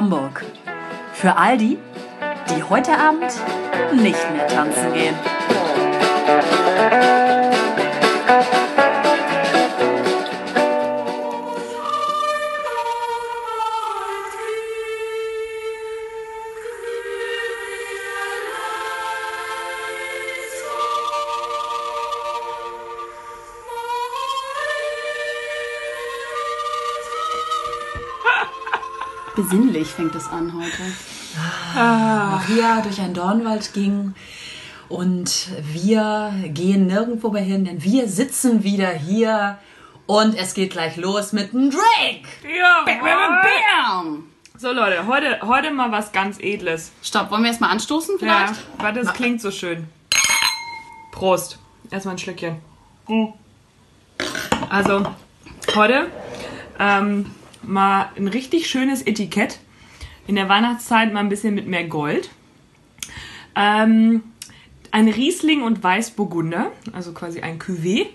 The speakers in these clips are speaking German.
Hamburg. Für all die, die heute Abend nicht mehr tanzen gehen. Besinnlich fängt es an heute. Maria durch einen Dornwald ging und wir gehen nirgendwo mehr hin, denn wir sitzen wieder hier und es geht gleich los mit einem Drake. Ja, Bam! So Leute, heute, heute mal was ganz Edles. Stopp, wollen wir erstmal anstoßen Ja, vielleicht? weil das klingt so schön. Prost. Erstmal ein Schlückchen. Mm. Also, heute ähm, mal ein richtig schönes Etikett. In der Weihnachtszeit mal ein bisschen mit mehr Gold. Ähm, ein Riesling und Weißburgunder, also quasi ein Cuvée.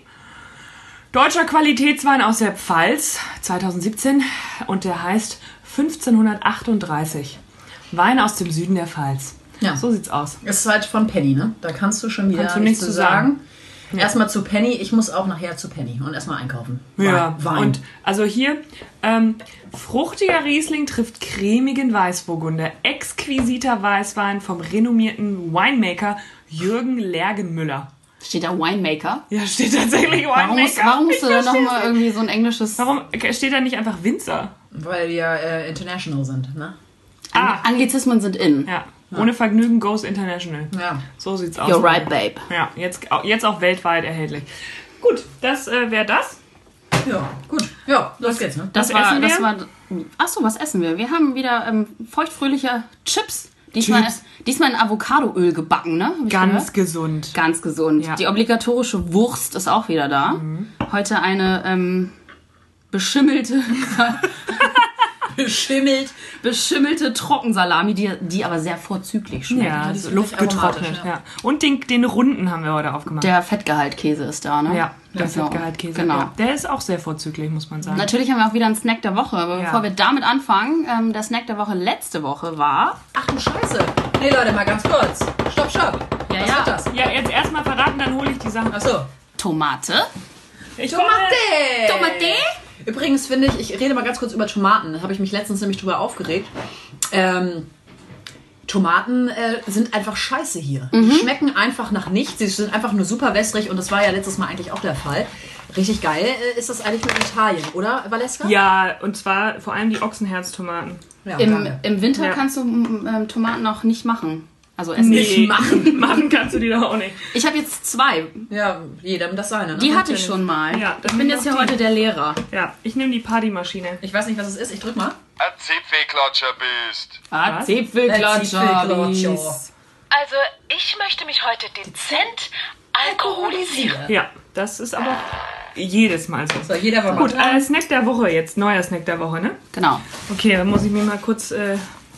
Deutscher Qualitätswein aus der Pfalz 2017 und der heißt 1538. Wein aus dem Süden der Pfalz. Ja. So sieht's aus. Es ist halt von Penny, ne? Da kannst du schon wieder Kannst du nichts zu sagen. Erstmal zu Penny, ich muss auch nachher zu Penny und erstmal einkaufen. Ja, Wein. und also hier, ähm, fruchtiger Riesling trifft cremigen Weißburgunder. Exquisiter Weißwein vom renommierten Winemaker Jürgen Lergenmüller. Steht da Winemaker? Ja, steht tatsächlich Winemaker. Warum, muss, warum musst du da nochmal nicht. irgendwie so ein englisches... Warum steht da nicht einfach Winzer? Weil wir äh, international sind, ne? Ah, Anglizismen sind in. ja. Ohne Vergnügen goes international. Ja. So sieht's aus. You're right, babe. Ja, jetzt, jetzt auch weltweit erhältlich. Gut, das äh, wäre das. Ja, gut. Ja, los geht's, ne? Das Was war, essen das wir? war. Achso, was essen wir? Wir haben wieder ähm, feuchtfröhliche Chips. Diesmal, Chips. diesmal in Avocadoöl gebacken, ne? Ganz gehört? gesund. Ganz gesund. Ja. Die obligatorische Wurst ist auch wieder da. Heute eine ähm, beschimmelte, Beschimmelt. beschimmelte Trockensalami, die, die aber sehr vorzüglich schmeckt. Ja, so sind luftgetrocknet. Ja. ja. Und den, den runden haben wir heute aufgemacht. Der Fettgehaltkäse ist da, ne? ja, der Genau. Fettgehaltkäse. Genau. Ja. Der ist auch sehr vorzüglich, muss man sagen. Natürlich haben wir auch wieder einen Snack der Woche, aber Ja. bevor wir damit anfangen, ähm, der Snack der Woche letzte Woche war. Ach du Scheiße. Nee, Leute, mal ganz kurz. Stopp, stopp. Ja, Was ja. wird das? Ja, jetzt erstmal verraten, dann hole ich die Sachen. Achso. Tomate. Ich Tomate! Tomate? Übrigens finde ich, ich rede mal ganz kurz über Tomaten. Da habe ich mich letztens nämlich drüber aufgeregt. Ähm, Tomaten äh, sind einfach scheiße hier. Mhm. Die schmecken einfach nach nichts. Sie sind einfach nur super wässrig und das war ja letztes Mal eigentlich auch der Fall. Richtig geil äh, ist das eigentlich mit Italien, oder, Valeska? Ja, und zwar vor allem die Ochsenherztomaten. Ja, Im. Im Winter Ja. kannst du ähm, Tomaten noch nicht machen. Also essen. Nicht machen. machen kannst du die doch auch nicht. Ich habe jetzt zwei. Ja, jedem das seine. Ne? Die hatte ich schon mal. Ja, dann ich bin jetzt ja heute der Lehrer. Ja, ich nehme die Partymaschine. Ich weiß nicht, was es ist. Ich drück mal. ein Zipfelklatscher bist. Ah, Was? Zipfelklatscher. Also, ich möchte mich heute dezent alkoholisieren. Ja, das ist aber jedes Mal so. So, jeder war Gut, mal äh, Snack der Woche jetzt. Neuer Snack der Woche, ne? Genau. Okay, dann muss ich mir mal kurz äh,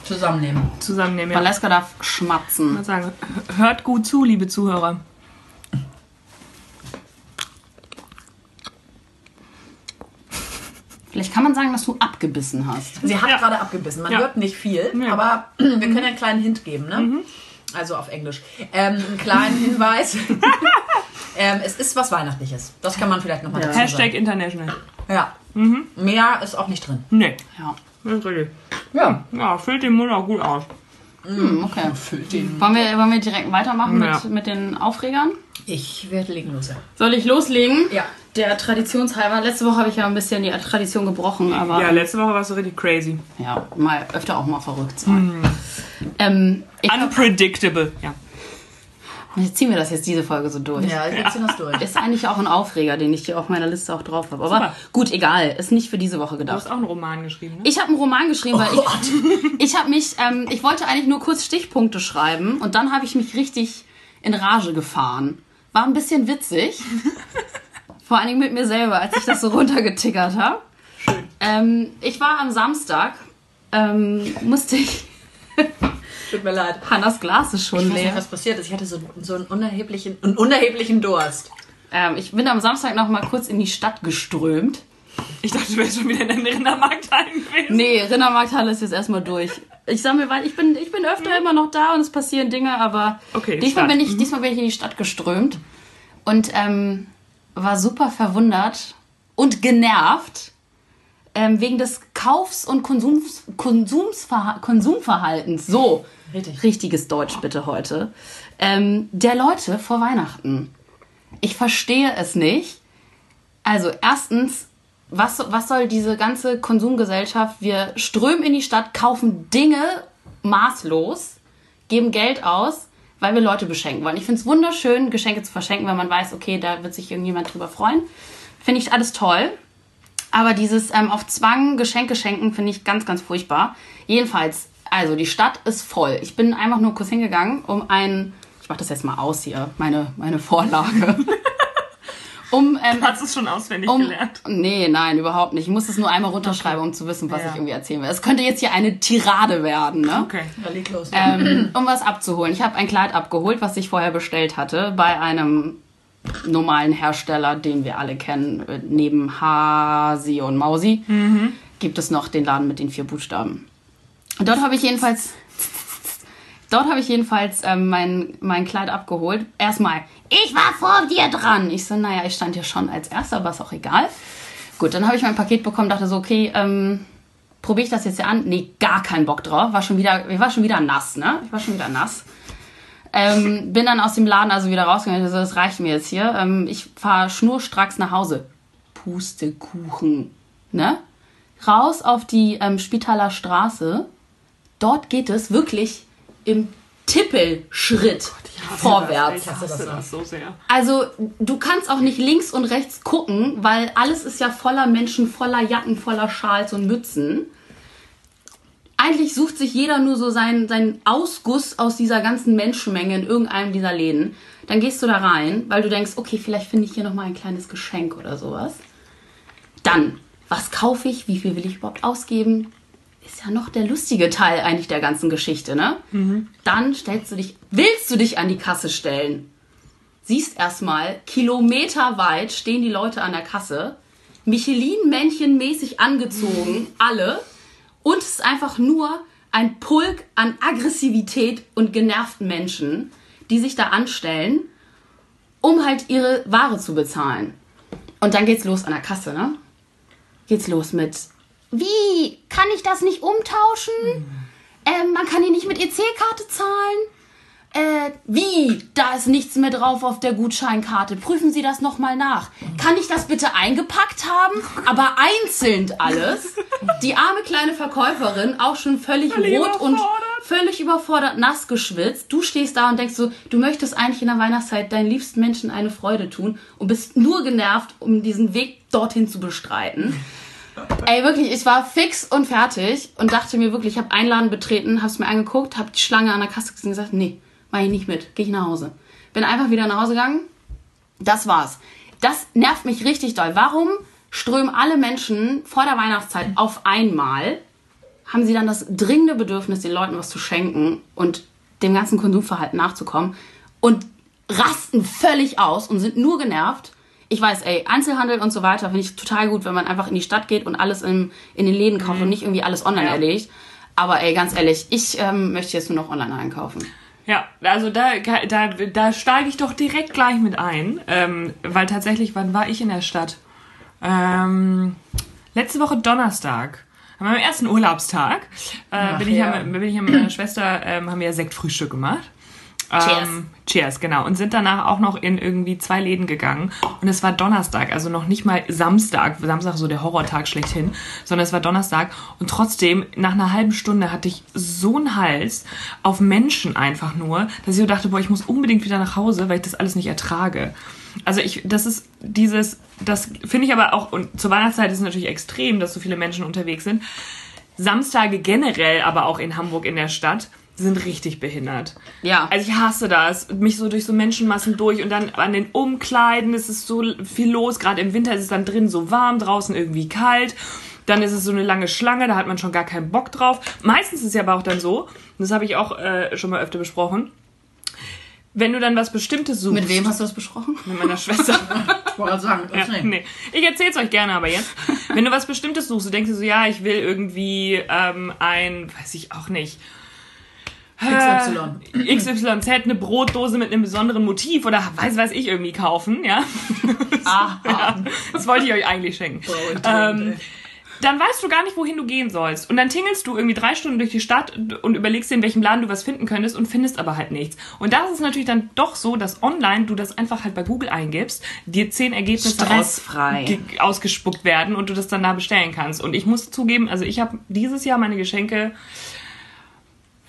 zusammennehmen. zusammennehmen. Ja. Valeska darf schmatzen. Mal sagen, hört gut zu, liebe Zuhörer. Vielleicht kann man sagen, dass du abgebissen hast. Sie hat Ja. gerade abgebissen. Man Ja. hört nicht viel, Ja. aber wir können ja einen kleinen Hint geben, ne? Also auf Englisch. Ähm, einen kleinen Hinweis. ähm, es ist was Weihnachtliches. Das kann man vielleicht nochmal dazu Hashtag sagen. international. Ja. Mehr ist auch nicht drin. Nee, Ja. Das ist richtig. Ja. Ja, füllt den Mund auch gut aus. Hm, okay. Wollen wir, wollen wir direkt weitermachen Ja. mit, mit den Aufregern? Ich werde legen los. Ja. Soll ich loslegen? Ja. Der Traditionshalber. Letzte Woche habe ich ja ein bisschen die Tradition gebrochen, aber Ja, letzte Woche warst du richtig crazy. ja, mal öfter auch mal verrückt sein. Ähm, ich hab, Unpredictable. Ja. Jetzt ziehen wir das jetzt diese Folge so durch. Ja, wir ziehen das durch. Ist eigentlich auch ein Aufreger, den ich hier auf meiner Liste auch drauf habe. Aber Super. gut, egal. Ist nicht für diese Woche Du gedacht. hast auch einen Roman geschrieben, ne? Ich habe einen Roman geschrieben, weil Oh ich, ich habe mich, ähm, ich wollte eigentlich nur kurz Stichpunkte schreiben und dann habe ich mich richtig in Rage gefahren. War ein bisschen witzig. Vor allen Dingen mit mir selber, als ich das so runtergetickert habe. Ähm, ich war am Samstag, ähm, musste ich, Tut mir leid. Hannas Glas ist schon Ich weiß nicht, leer. was passiert ist. Ich hatte so, so einen, unerheblichen, einen unerheblichen Durst. Ähm, ich bin am Samstag noch mal kurz in die Stadt geströmt Ich dachte, du wärst schon wieder in den Rindermarkthallen gewesen. Nee, Rindermarkthalle ist jetzt erstmal durch. Ich sag mir, weil ich bin, ich bin öfter immer noch da und es passieren Dinge, aber Okay, diesmal, Stadt. bin ich, diesmal bin ich in die Stadt geströmt und ähm, war super verwundert und genervt ähm, wegen des Kaufs- und Konsums, Konsumsverha Konsumverhaltens. So, Richtig. richtiges Deutsch bitte heute. Ähm, der Leute vor Weihnachten. Ich verstehe es nicht. Also erstens, was, was soll diese ganze Konsumgesellschaft? Wir strömen in die Stadt, kaufen Dinge maßlos, geben Geld aus, weil wir Leute beschenken wollen. Ich finde es wunderschön, Geschenke zu verschenken, weil man weiß, okay, da wird sich irgendjemand drüber freuen. Finde ich alles toll. Aber dieses ähm, auf Zwang Geschenke schenken finde ich ganz, ganz furchtbar. Jedenfalls, also die Stadt ist voll. Ich bin einfach nur kurz hingegangen, um ein, ich mache das jetzt mal aus hier, meine, meine Vorlage. um, ähm, Hast du es schon auswendig um, gelernt? Nee, nein, überhaupt nicht. Ich muss es nur einmal runterschreiben, um zu wissen, was Ja. ich irgendwie erzählen will. Es könnte jetzt hier eine Tirade werden, ne? Okay. Ja, leg los. ähm, um was abzuholen. Ich habe ein Kleid abgeholt, was ich vorher bestellt hatte, bei einem normalen Hersteller, den wir alle kennen. Äh, Neben Hasi und Mausi gibt es noch den Laden mit den vier Buchstaben. Dort habe ich jedenfalls, dort habe ich jedenfalls ähm, mein, mein Kleid abgeholt. Erstmal, ich war vor dir dran. Ich so, naja, ich stand ja schon als Erster, aber ist auch egal. Gut, dann habe ich mein Paket bekommen, dachte so, okay, ähm, probiere ich das jetzt hier an? Nee, gar keinen Bock drauf. War schon wieder, ich war schon wieder nass, ne? Ich war schon wieder nass. Ähm, bin dann aus dem Laden also wieder rausgegangen. Also, das reicht mir jetzt hier. Ähm, ich fahre schnurstracks nach Hause. Pustekuchen, ne? Raus auf die ähm, Spitaler Straße. Dort geht es wirklich im Tippelschritt vorwärts. Ich hasse das so sehr. Also du kannst auch nicht links und rechts gucken, weil alles ist ja voller Menschen, voller Jacken, voller Schals und Mützen. Eigentlich sucht sich jeder nur so seinen, seinen Ausguss aus dieser ganzen Menschenmenge in irgendeinem dieser Läden. Dann gehst du da rein, weil du denkst, okay, vielleicht finde ich hier nochmal ein kleines Geschenk oder sowas. Dann, was kaufe ich? Wie viel will ich überhaupt ausgeben? Ist ja noch der lustige Teil eigentlich der ganzen Geschichte, ne? Dann stellst du dich, willst du dich an die Kasse stellen? siehst erstmal, kilometerweit stehen die Leute an der Kasse, Michelin-Männchen-mäßig angezogen, alle. Und es ist einfach nur ein Pulk an Aggressivität und genervten Menschen, die sich da anstellen, um halt ihre Ware zu bezahlen. Und dann geht's los an der Kasse, ne? Geht's los mit, wie, kann ich das nicht umtauschen? Ähm, man kann hier nicht mit EC-Karte zahlen. Äh, wie? Da ist nichts mehr drauf auf der Gutscheinkarte. Prüfen Sie das nochmal nach. Kann ich das bitte eingepackt haben? Aber einzeln alles. Die arme kleine Verkäuferin, auch schon völlig, Völlig rot und völlig überfordert, nass geschwitzt. Du stehst da und denkst so, du möchtest eigentlich in der Weihnachtszeit deinen liebsten Menschen eine Freude tun und bist nur genervt, um diesen Weg dorthin zu bestreiten. Ey, wirklich, ich war fix und fertig und dachte mir wirklich, ich habe einen Laden betreten, hab's mir angeguckt, hab die Schlange an der Kasse gesehen und gesagt, nee, mach ich nicht mit, geh ich nach Hause. Bin einfach wieder nach Hause gegangen. Das war's. Das nervt mich richtig doll. Warum strömen alle Menschen vor der Weihnachtszeit auf einmal? Haben sie dann das dringende Bedürfnis, den Leuten was zu schenken und dem ganzen Konsumverhalten nachzukommen und rasten völlig aus und sind nur genervt? Ich weiß, ey, Einzelhandel und so weiter finde ich total gut, wenn man einfach in die Stadt geht und alles in, in den Läden kauft und nicht irgendwie alles online Ja. erledigt. Aber ey, ganz ehrlich, ich ähm, möchte jetzt nur noch online einkaufen. Ja, also da, da, da steige ich doch direkt gleich mit ein, ähm, weil tatsächlich, wann war ich in der Stadt? Ähm, letzte Woche Donnerstag. An meinem ersten Urlaubstag äh, bin, ich ja. mit, bin ich mit meiner Schwester, ähm, haben wir Sektfrühstück gemacht. Cheers. Ähm, cheers, genau. Und sind danach auch noch in irgendwie zwei Läden gegangen. Und es war Donnerstag, also noch nicht mal Samstag. Samstag so der Horrortag schlechthin, sondern es war Donnerstag. Und trotzdem, nach einer halben Stunde hatte ich so einen Hals auf Menschen einfach nur, dass ich so dachte, boah, ich muss unbedingt wieder nach Hause, weil ich das alles nicht ertrage. Also ich, das ist dieses, das finde ich aber auch, und zur Weihnachtszeit ist es natürlich extrem, dass so viele Menschen unterwegs sind. Samstage generell, aber auch in Hamburg in der Stadt, sind richtig behindert. Ja. Also ich hasse das, mich so durch so Menschenmassen durch und dann an den Umkleiden ist es so viel los. Gerade im Winter ist es dann drin so warm, draußen irgendwie kalt. Dann ist es so eine lange Schlange, da hat man schon gar keinen Bock drauf. Meistens ist es ja aber auch dann so, und das habe ich auch äh, schon mal öfter besprochen, wenn du dann was Bestimmtes suchst. Mit wem hast du das besprochen? Mit meiner Schwester. Ich wollte sagen, Ja, nee. Ich erzähl's euch gerne, aber jetzt. Wenn du was Bestimmtes suchst, du denkst dir so, ja, ich will irgendwie ähm, ein, weiß ich auch nicht. XY. Äh, XYZ, eine Brotdose mit einem besonderen Motiv oder weiß weiß ich irgendwie kaufen, ja. Ah, ja das wollte ich euch eigentlich schenken. Ähm, dann weißt du gar nicht, wohin du gehen sollst. Und dann tingelst du irgendwie drei Stunden durch die Stadt und überlegst dir, in welchem Laden du was finden könntest und findest aber halt nichts. Und da ist es natürlich dann doch so, dass online du das einfach halt bei Google eingibst, dir zehn Ergebnisse. Aus, ausgespuckt werden und du das dann da bestellen kannst. Und ich muss zugeben, also ich habe dieses Jahr meine Geschenke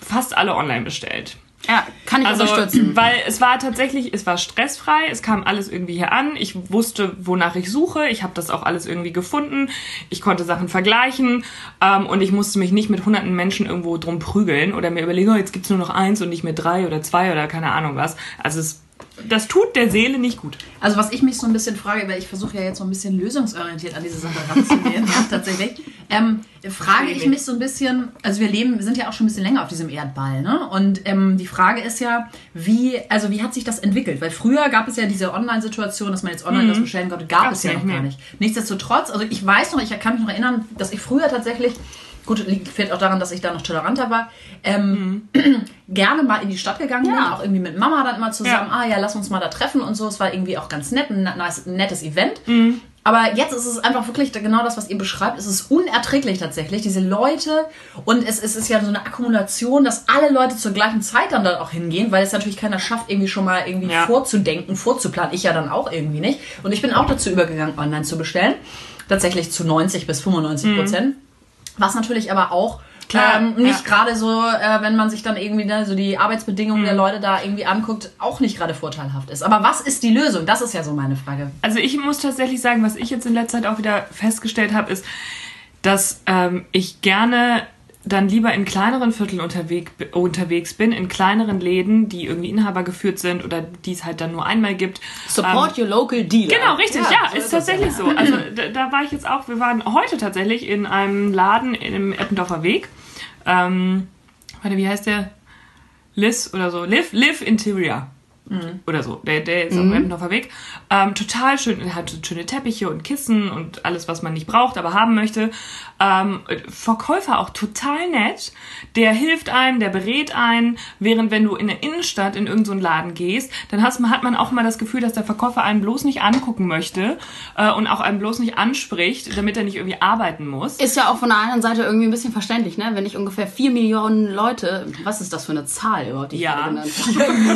fast alle online bestellt. Ja, kann ich Also, unterstützen. weil es war tatsächlich, es war stressfrei, es kam alles irgendwie hier an. Ich wusste, wonach ich suche. Ich habe das auch alles irgendwie gefunden. Ich konnte Sachen vergleichen ähm, und ich musste mich nicht mit hunderten Menschen irgendwo drum prügeln oder mir überlegen, oh, jetzt gibt's nur noch eins und nicht mehr drei oder zwei oder keine Ahnung was. Also es, das tut der Seele nicht gut. Also was ich mich so ein bisschen frage, weil ich versuche ja jetzt so ein bisschen lösungsorientiert an diese Sache ranzugehen, ja, tatsächlich, ähm, frage ich mich so ein bisschen, also wir leben, wir sind ja auch schon ein bisschen länger auf diesem Erdball, ne? Und ähm, die Frage ist ja, wie, also wie hat sich das entwickelt? Weil früher gab es ja diese Online-Situation, dass man jetzt online was bestellen konnte, gab Gab's es ja noch gar nicht. Nichtsdestotrotz, also ich weiß noch, ich kann mich noch erinnern, dass ich früher tatsächlich Gut, liegt vielleicht auch daran, dass ich da noch toleranter war. Ähm, gerne mal in die Stadt gegangen bin, Ja. auch irgendwie mit Mama dann immer zusammen. Ja. Ah ja, lass uns mal da treffen und so. Es war irgendwie auch ganz nett, ein, nice, ein nettes Event. Mhm. Aber jetzt ist es einfach wirklich genau das, was ihr beschreibt. Es ist unerträglich tatsächlich, diese Leute. Und es, es ist ja so eine Akkumulation, dass alle Leute zur gleichen Zeit dann, dann auch hingehen, weil es natürlich keiner schafft, irgendwie schon mal irgendwie Ja. vorzudenken, vorzuplanen. Ich ja dann auch irgendwie nicht. Und ich bin auch dazu übergegangen, online zu bestellen. Tatsächlich zu 90 bis 95 Prozent. Was natürlich aber auch. Klar, ähm, nicht ja. gerade so, äh, wenn man sich dann irgendwie ne, so die Arbeitsbedingungen Mhm. der Leute da irgendwie anguckt, auch nicht gerade vorteilhaft ist. Aber was ist die Lösung? Das ist ja so meine Frage. Also ich muss tatsächlich sagen, was ich jetzt in letzter Zeit auch wieder festgestellt habe, ist, dass ähm, ich gerne dann lieber in kleineren Vierteln unterwegs, unterwegs bin, in kleineren Läden, die irgendwie Inhaber geführt sind oder die es halt dann nur einmal gibt. Support your local dealer. Genau, richtig, Ja, ja, so ist, ist tatsächlich so. Also da, da war ich jetzt auch, wir waren heute tatsächlich in einem Laden im Eppendorfer Weg. Ähm, warte, wie heißt der? Liz oder so. Liv, Liv Interior. Oder so. Der, der ist auf dem Eppendorfer Weg. Ähm, total schön. Er hat schöne Teppiche und Kissen und alles, was man nicht braucht, aber haben möchte. Ähm, Verkäufer auch total nett. Der hilft einem, der berät einen. Während wenn du in der Innenstadt in irgendeinen so Laden gehst, dann hast, hat man auch mal das Gefühl, dass der Verkäufer einen bloß nicht angucken möchte äh, und auch einen bloß nicht anspricht, damit er nicht irgendwie arbeiten muss. Ist ja auch von der anderen Seite irgendwie ein bisschen verständlich, ne? Wenn ich ungefähr 4 Millionen Leute, was ist das für eine Zahl überhaupt, die Ja.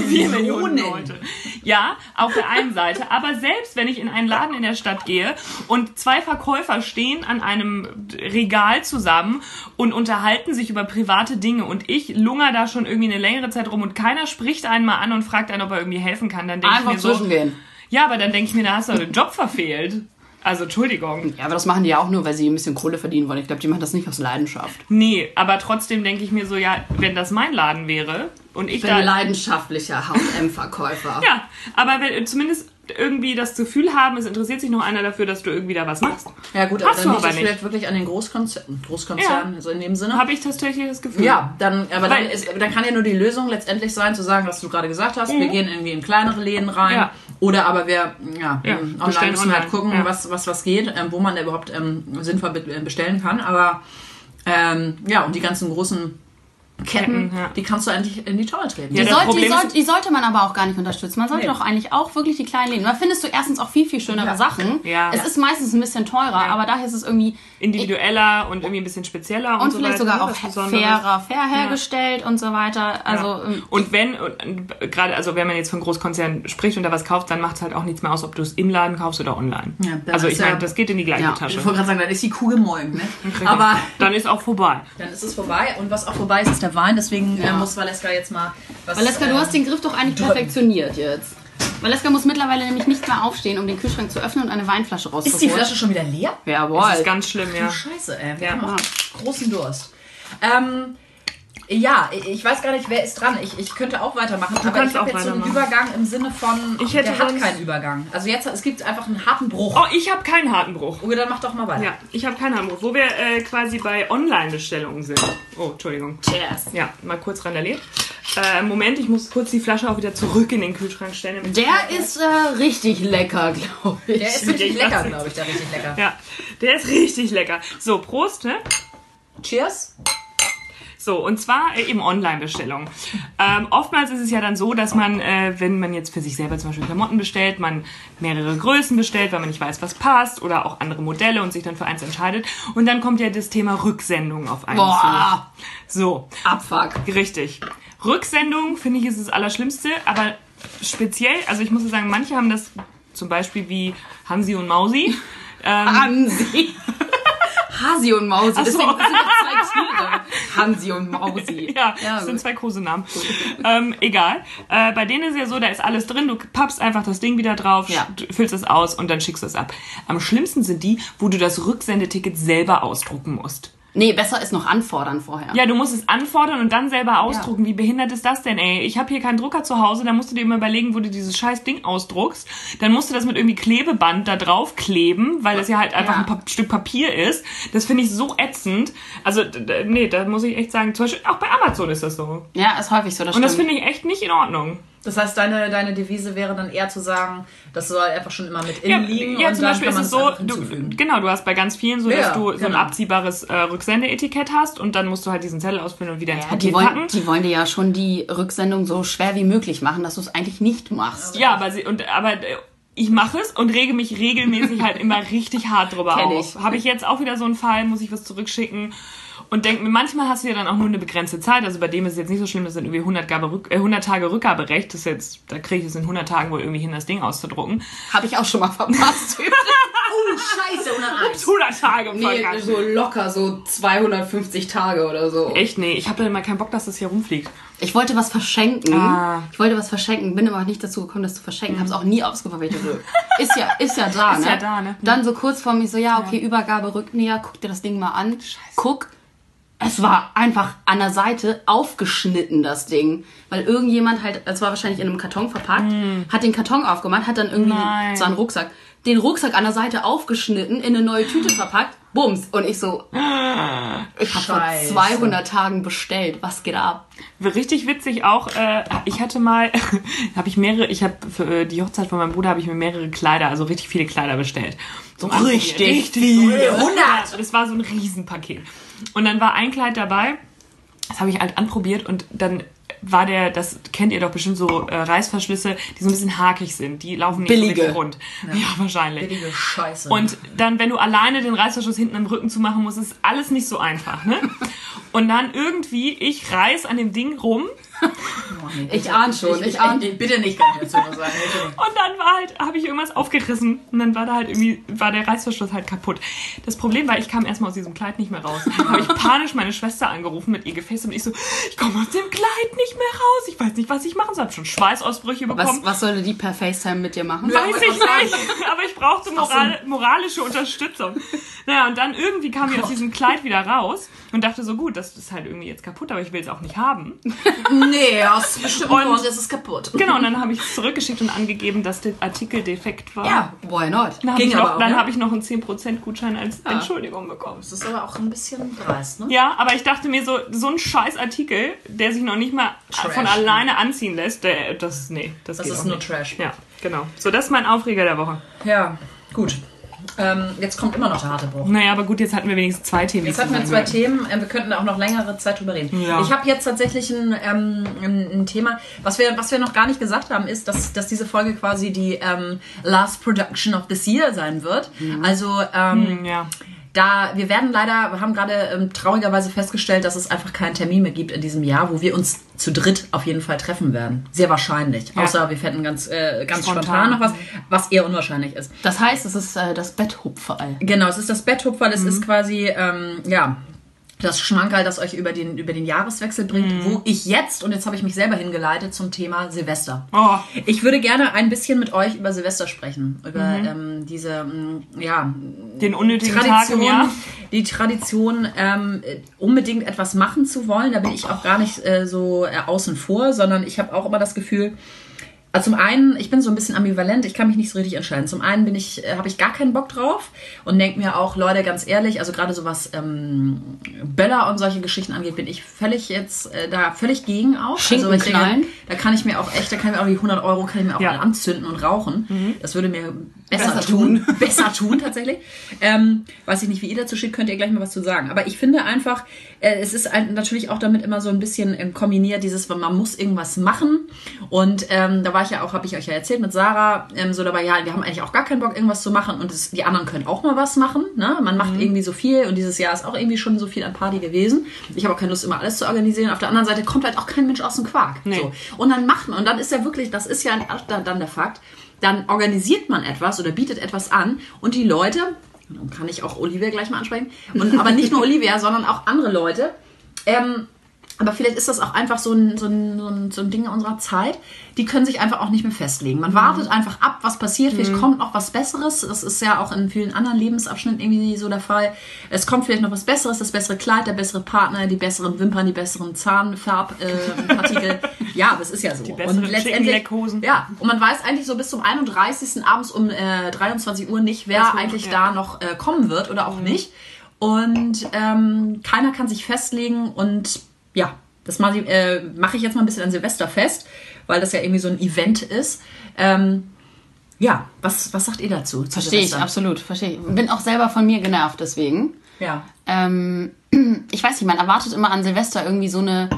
Vier Millionen. Leute. Ja, auf der einen Seite. Aber selbst wenn ich in einen Laden in der Stadt gehe und zwei Verkäufer stehen an einem Regal zusammen und unterhalten sich über private Dinge und ich lunger da schon irgendwie eine längere Zeit rum und keiner spricht einen mal an und fragt einen, ob er irgendwie helfen kann, dann denke ich mir so, zwischengehen. ja, aber dann denke ich mir, da hast du den Job verfehlt. Also, Entschuldigung. Ja, aber das machen die ja auch nur, weil sie ein bisschen Kohle verdienen wollen. Ich glaube, die machen das nicht aus Leidenschaft. Nee, aber trotzdem denke ich mir so, ja, wenn das mein Laden wäre und ich Ich bin da... leidenschaftlicher H&M-Verkäufer. Ja, aber wenn, zumindest irgendwie das Gefühl haben, es interessiert sich noch einer dafür, dass du irgendwie da was machst. Ja gut, Hast dann du aber das nicht. vielleicht wirklich an den Großkonzernen, Großkonzernen, Ja. also in dem Sinne. Habe ich tatsächlich das Gefühl. Ja, dann, aber dann, ist, dann kann ja nur die Lösung letztendlich sein, zu sagen, was du gerade gesagt hast, wir gehen irgendwie in kleinere Läden rein. Mhm. Ja. Oder aber wir, ja, Ja, ähm, online müssen halt online, gucken, ja. was, was, was geht, ähm, wo man da überhaupt ähm, sinnvoll äh, bestellen kann. Aber ähm, ja, und die ganzen großen Ketten, ja. die kannst du eigentlich in die Tonne treten. Ja, Die, sollte, die, sollte, die sollte man aber auch gar nicht unterstützen. Man sollte Nee. doch eigentlich auch wirklich die kleinen Läden. Da findest du erstens auch viel, viel schönere Ja. Sachen. Ja. Es ist meistens ein bisschen teurer, aber daher ist es irgendwie Individueller und irgendwie ein bisschen spezieller und, und so vielleicht weiter, sogar ne, auch fairer, fair hergestellt und so weiter. Also ähm, und wenn, und, gerade, also wenn man jetzt von Großkonzernen spricht und da was kauft, dann macht es halt auch nichts mehr aus, ob du es im Laden kaufst oder online. Also ich meine, das geht in die gleiche Tasche. Ich wollte gerade sagen, dann ist die Kuh gemolken, ne? Richtig. Aber dann ist auch vorbei. dann ist es vorbei. Und was auch vorbei ist, ist der Wein. Deswegen äh, muss Valeska jetzt mal was... Valeska, du äh, hast den Griff doch eigentlich perfektioniert jetzt. Valeska muss mittlerweile nämlich nicht mehr aufstehen, um den Kühlschrank zu öffnen und eine Weinflasche rauszuholen. Ist die Flasche schon wieder leer? Jawohl. Das ist ganz schlimm, ja. Du Scheiße, ey. Wir Ja. haben auch großen Durst. Ähm, ja, ich weiß gar nicht, wer ist dran. Ich, ich könnte auch weitermachen, aber kannst ich habe jetzt so einen. Übergang im Sinne von, Ich hätte der hat keinen Übergang. Also jetzt, es gibt einfach einen harten Bruch. Oh, ich habe keinen harten Bruch. Okay, dann mach doch mal weiter. Ja, ich habe keinen harten Bruch. Wo wir äh, quasi bei Online-Bestellungen sind. Oh, Entschuldigung. Cheers. Ja, mal kurz randaliert. Äh, Moment, ich muss kurz die Flasche auch wieder zurück in den Kühlschrank stellen. Der ist äh, richtig lecker, glaube ich. Der ist richtig Ich lecker, glaube ich, der richtig lecker. Ja, der ist richtig lecker. So, Prost, ne? Cheers. So, und zwar äh, eben Online-Bestellungen. Ähm, oftmals ist es ja dann so, dass man, äh, wenn man jetzt für sich selber zum Beispiel Klamotten bestellt, man mehrere Größen bestellt, weil man nicht weiß, was passt oder auch andere Modelle und sich dann für eins entscheidet. Und dann kommt ja das Thema Rücksendung auf einen Boah, zu. So, Abfuck. richtig. Rücksendung, finde ich, ist das Allerschlimmste, aber speziell, also ich muss sagen, manche haben das zum Beispiel wie Hansi und Mausi. Ähm, Hansi. Hasi und Mausi. Ach so. Deswegen sind das zwei Tiere. Hansi und Mausi. Ja, Ja, das sind zwei Kosenamen. ähm, egal. Äh, bei denen ist ja so, da ist alles drin, du pappst einfach das Ding wieder drauf, Ja. füllst es aus und dann schickst du es ab. Am schlimmsten sind die, wo du das Rücksendeticket selber ausdrucken musst. Nee, besser ist noch anfordern vorher. Ja, du musst es anfordern und dann selber ausdrucken. Wie behindert ist das denn, ey? Ich habe hier keinen Drucker zu Hause, da musst du dir immer überlegen, wo du dieses scheiß Ding ausdruckst. Dann musst du das mit irgendwie Klebeband da drauf kleben, weil das ja halt einfach Ja. ein Pa- Stück Papier ist. Das finde ich so ätzend. Also, nee, da muss ich echt sagen, zum Beispiel auch bei Amazon ist das so. Ja, ist häufig so. Das Und das stimmt. finde ich echt nicht in Ordnung. Das heißt, deine, deine Devise wäre dann eher zu sagen, das soll einfach schon immer mit Ja, innen liegen ja und zum dann Beispiel kann ist es so, du, genau, du hast bei ganz vielen so, Ja, dass du so ein genau. abziehbares äh, Rücksendeetikett hast und dann musst du halt diesen Zettel ausfüllen und wieder ins Ja, Papier die, wollen, packen. die wollen dir ja schon die Rücksendung so schwer wie möglich machen, dass du es eigentlich nicht machst. Ja, aber sie, und aber äh, ich mache es und rege mich regelmäßig halt immer richtig hart drüber Kenn auf. Habe ich jetzt auch wieder so einen Fall, muss ich was zurückschicken und denke mir, manchmal hast du ja dann auch nur eine begrenzte Zeit. Also bei dem ist es jetzt nicht so schlimm, das sind irgendwie 100, Gabe, Rück- äh, 100 Tage Rückgaberecht. Das ist jetzt, da kriege ich es in 100 Tagen wohl irgendwie hin, das Ding auszudrucken. Habe ich auch schon mal verpasst. Oh, scheiße, ohne Eis. 100 Tage nee, so locker, so 250 Tage oder so. Echt, nee, ich habe dann immer keinen Bock, dass das hier rumfliegt. Ich wollte was verschenken. Ah. Ich wollte was verschenken, bin aber nicht dazu gekommen, das zu verschenken. Habe es auch nie ausgepackt. dachte, Ist ja, ist ja da, Ist ne? ja da, ne? Dann so kurz vor mir so, ja, okay, Übergabe Rücknäher, guck dir das Ding mal an. Guck. Es war einfach an der Seite aufgeschnitten, das Ding. Weil irgendjemand halt, es war wahrscheinlich in einem Karton verpackt, hat den Karton aufgemacht, hat dann irgendwie. Nein. so einen Rucksack, den Rucksack an der Seite aufgeschnitten, in eine neue Tüte verpackt, bums. Und ich so, ich habe vor Scheiße. 200 Tagen bestellt. Was geht ab? Richtig witzig auch, äh, ich hatte mal, habe ich mehrere, ich habe für äh, die Hochzeit von meinem Bruder habe ich mir mehrere Kleider, also richtig viele Kleider bestellt. So Richtig viele. 100. Ja, das war so ein Riesenpaket. Und dann war ein Kleid dabei, das habe ich halt anprobiert und dann war der, das kennt ihr doch bestimmt so äh, Reißverschlüsse, die so ein bisschen hakig sind, die laufen nicht Billige. richtig rund. Ja, wahrscheinlich. Billige Scheiße. Und dann, wenn du alleine den Reißverschluss hinten im Rücken zu machen musst, ist alles nicht so einfach, ne? Und dann irgendwie, ich reiß an dem Ding rum Ich ahne schon, ich ahne. ich, bitte nicht, ich nur sagen. Und dann war halt, habe ich irgendwas aufgerissen und dann war da halt irgendwie, war der Reißverschluss halt kaputt. Das Problem war, ich kam erstmal aus diesem Kleid nicht mehr raus. Dann habe ich panisch meine Schwester angerufen mit ihr gefasst und ich so, ich komme aus dem Kleid nicht mehr raus. Ich weiß nicht, was ich machen soll. Hab schon Schweißausbrüche bekommen. Was, was sollte die per FaceTime mit dir machen? Weiß ich nicht, aber ich brauchte moral, moralische Unterstützung. Naja, und dann irgendwie kam ich aus diesem Kleid wieder raus und dachte so, gut, das ist halt irgendwie jetzt kaputt, aber ich will es auch nicht haben. Nee, aus bestimmten Und- Grund ist es kaputt. Genau, und dann habe ich es zurückgeschickt und angegeben, dass der Artikel defekt war. Ja, Why not? Dann habe ich, noch- auch, dann ne? hab ich noch einen 10% Gutschein als Entschuldigung bekommen. das ist aber auch ein bisschen dreist, ne? Ja, aber ich dachte mir so, so ein scheiß Artikel, der sich noch nicht mal Trash. von alleine anziehen lässt, der, das, nee, das, Das ist nur nicht. Trash. Ja, genau. So, das ist mein Aufreger der Woche. Ja, gut. Ähm, jetzt kommt immer noch der harte Bruch. Naja, aber gut, jetzt hatten wir wenigstens zwei Themen. Jetzt hatten wir zwei. Themen, äh, wir könnten auch noch längere Zeit drüber reden. Ja. Ich habe jetzt tatsächlich ein, ähm, ein, Thema, was wir, was wir noch gar nicht gesagt haben, ist, dass, dass diese Folge quasi die ähm, Last Production of this Year sein wird. Also ähm, Hm, Ja. Da wir werden leider, wir haben gerade ähm, traurigerweise festgestellt, dass es einfach keinen Termin mehr gibt in diesem Jahr, wo wir uns zu dritt auf jeden Fall treffen werden. Sehr wahrscheinlich. Ja. Außer wir fänden ganz, äh, ganz spontan. Spontan. noch was, was eher unwahrscheinlich ist. Das heißt, es ist äh, das Betthupferl. Genau, es ist das Betthupferl, es Mhm. ist quasi, ähm, ja, das Schmankerl, das euch über den, über den Jahreswechsel bringt, Mhm. wo ich jetzt, und jetzt habe ich mich selber hingeleitet zum Thema Silvester. Oh, Ich würde gerne ein bisschen mit euch über Silvester sprechen, über Mhm. ähm, diese, mm, ja, den unnötigen Tag Tradition, Jahr. die Tradition, ähm, äh, unbedingt etwas machen zu wollen. Da bin ich auch gar nicht äh, so äh, außen vor, sondern ich habe auch immer das Gefühl, Also zum einen, ich bin so ein bisschen ambivalent, ich kann mich nicht so richtig entscheiden. Zum einen bin ich, äh, habe ich gar keinen Bock drauf und denke mir auch, Leute, ganz ehrlich, also gerade so was ähm, Böller und solche Geschichten angeht, bin ich völlig jetzt äh, da völlig gegen auch. Schinken also ich denke, da kann ich mir auch echt, da kann ich mir auch die 100 Euro kann ich mir auch Ja. anzünden und rauchen. Das würde mir besser, Besser tun. besser tun tatsächlich. Ähm, weiß ich nicht, wie ihr dazu steht, könnt ihr gleich mal was zu sagen. Aber ich finde einfach, äh, es ist ein, natürlich auch damit immer so ein bisschen ähm, kombiniert, dieses, man muss irgendwas machen. Und ähm, da war ich ja auch, habe ich euch ja erzählt mit Sarah, ähm, so dabei, ja, wir haben eigentlich auch gar keinen Bock, irgendwas zu machen und es, die anderen können auch mal was machen. Ne? Man macht irgendwie so viel und dieses Jahr ist auch irgendwie schon so viel an Party gewesen. Ich habe auch keine Lust, immer alles zu organisieren. Auf der anderen Seite kommt halt auch kein Mensch aus dem Quark. Nee. So. Und dann macht man, und dann ist ja wirklich, das ist ja dann dann der Fakt, dann organisiert man etwas oder bietet etwas an und die Leute, dann kann ich auch Olivia gleich mal ansprechen, und, aber nicht nur Olivia, sondern auch andere Leute, ähm, aber vielleicht ist das auch einfach so ein, so, ein, so, ein, so ein Ding unserer Zeit. Die können sich einfach auch nicht mehr festlegen. Man wartet einfach ab, was passiert. Vielleicht kommt noch was Besseres. Das ist ja auch in vielen anderen Lebensabschnitten irgendwie so der Fall. Es kommt vielleicht noch was Besseres, das bessere Kleid, der bessere Partner, die besseren Wimpern, die besseren Zahnfarbpartikel. Äh, ja, es ist ja so. Die besseren Chickenleckhosen. Ja, und man weiß eigentlich so bis zum 31. abends um äh, 23 Uhr nicht, wer man- eigentlich da noch äh, kommen wird oder auch nicht. Und ähm, keiner kann sich festlegen und ja, das mache ich, äh, mach ich jetzt mal ein bisschen an Silvester fest, weil das ja irgendwie so ein Event ist. Ähm, ja, was, was sagt ihr dazu? zu Verstehe ich, absolut. Verstehe ich. Bin auch selber von mir genervt deswegen. Ja. Ähm, ich weiß nicht, man erwartet immer an Silvester irgendwie so eine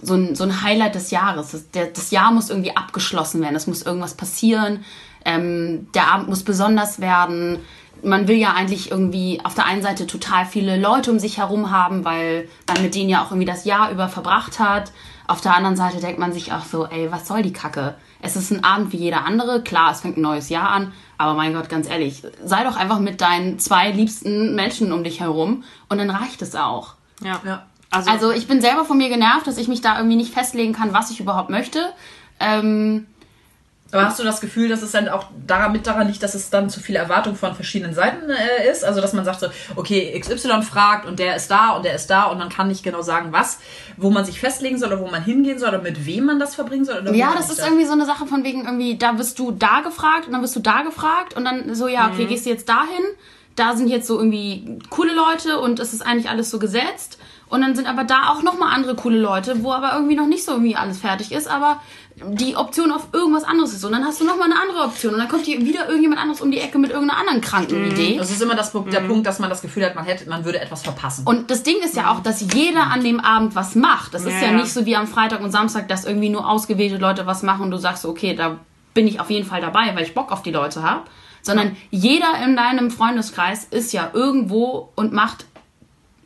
so ein, so ein Highlight des Jahres. Das, der, das Jahr muss irgendwie abgeschlossen werden. Es muss irgendwas passieren. Ähm, der Abend muss besonders werden. Man will ja eigentlich irgendwie auf der einen Seite total viele Leute um sich herum haben, weil man mit denen ja auch irgendwie das Jahr über verbracht hat. Auf der anderen Seite denkt man sich auch so, ey, was soll die Kacke? Es ist ein Abend wie jeder andere. Klar, es fängt ein neues Jahr an. Aber mein Gott, ganz ehrlich, sei doch einfach mit deinen zwei liebsten Menschen um dich herum und dann reicht es auch. Ja. Ja. Also, Also ich bin selber von mir genervt, dass ich mich da irgendwie nicht festlegen kann, was ich überhaupt möchte. Ähm, Aber hast du das Gefühl, dass es dann auch daran, mit daran liegt, dass es dann zu viele Erwartungen von verschiedenen Seiten äh, ist? Also, dass man sagt so, okay, XY fragt und der ist da und der ist da und man kann nicht genau sagen, was, wo man sich festlegen soll oder wo man hingehen soll oder mit wem man das verbringen soll? Oder ja, das ist irgendwie so eine Sache von wegen irgendwie, da bist du da gefragt und dann bist du da gefragt und dann so, ja, okay, gehst du jetzt dahin? Da sind jetzt so irgendwie coole Leute und es ist eigentlich alles so gesetzt. Und dann sind aber da auch nochmal andere coole Leute, wo aber irgendwie noch nicht so irgendwie alles fertig ist, aber die Option auf irgendwas anderes ist. Und dann hast du nochmal eine andere Option. Und dann kommt hier wieder irgendjemand anderes um die Ecke mit irgendeiner anderen kranken Idee. Das ist immer das, der Punkt, dass man das Gefühl hat, man hätte, man würde etwas verpassen. Und das Ding ist ja auch, dass jeder an dem Abend was macht. Das ist Ja, ja, ja. nicht so wie am Freitag und Samstag, dass irgendwie nur ausgewählte Leute was machen und du sagst, okay, da bin ich auf jeden Fall dabei, weil ich Bock auf die Leute habe. Sondern jeder in deinem Freundeskreis ist ja irgendwo und macht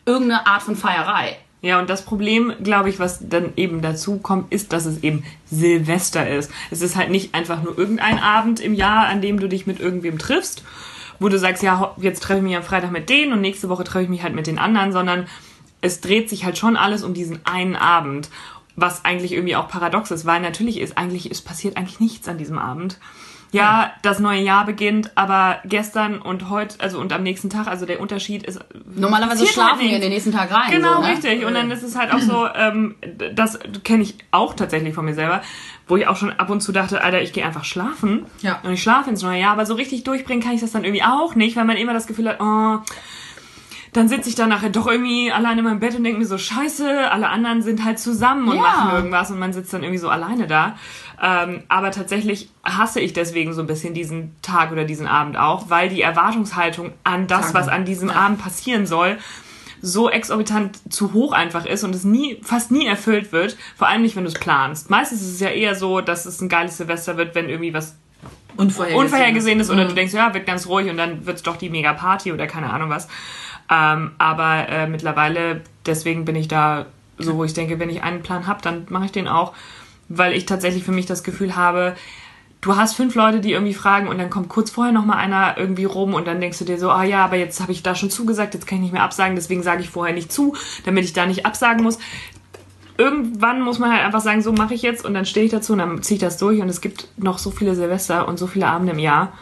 irgendeine Art von Feierei. Ja, und das Problem, glaube ich, was dann eben dazu kommt, ist, dass es eben Silvester ist. Es ist halt nicht einfach nur irgendein Abend im Jahr, an dem du dich mit irgendwem triffst, wo du sagst, ja, jetzt treffe ich mich am Freitag mit denen und nächste Woche treffe ich mich halt mit den anderen, sondern es dreht sich halt schon alles um diesen einen Abend, was eigentlich irgendwie auch paradox ist, weil natürlich ist eigentlich, es passiert eigentlich nichts an diesem Abend. Ja, das neue Jahr beginnt, aber gestern und heute, also und am nächsten Tag, also der Unterschied ist. Normalerweise halt schlafen wir in den nächsten Tag rein. Genau, so, ne? richtig. Und dann ist es halt auch so, ähm, das kenne ich auch tatsächlich von mir selber, wo ich auch schon ab und zu dachte, Alter, ich gehe einfach schlafen. Ja. Und ich schlafe ins neue Jahr, aber so richtig durchbringen kann ich das dann irgendwie auch nicht, weil man immer das Gefühl hat, oh, dann sitze ich dann nachher doch irgendwie alleine in meinem Bett und denke mir so, scheiße, alle anderen sind halt zusammen und Ja. machen irgendwas und man sitzt dann irgendwie so alleine da. Ähm, aber tatsächlich hasse ich deswegen so ein bisschen diesen Tag oder diesen Abend auch, weil die Erwartungshaltung an das, was an diesem Ja. Abend passieren soll, so exorbitant zu hoch einfach ist und es nie, fast nie erfüllt wird, vor allem nicht, wenn du es planst. Meistens ist es ja eher so, dass es ein geiles Silvester wird, wenn irgendwie was Unvorhergesehen. unvorhergesehen ist Mhm. oder du denkst, ja, wird ganz ruhig und dann wird's doch die Mega-Party oder keine Ahnung was. Ähm, aber äh, mittlerweile, deswegen bin ich da so, wo ich denke, wenn ich einen Plan habe, dann mache ich den auch, weil ich tatsächlich für mich das Gefühl habe, du hast fünf Leute, die irgendwie fragen und dann kommt kurz vorher noch mal einer irgendwie rum und dann denkst du dir so, ah ja, aber jetzt habe ich da schon zugesagt, jetzt kann ich nicht mehr absagen, deswegen sage ich vorher nicht zu, damit ich da nicht absagen muss. Irgendwann muss man halt einfach sagen, so mache ich jetzt und dann stehe ich dazu und dann ziehe ich das durch und es gibt noch so viele Silvester und so viele Abende im Jahr.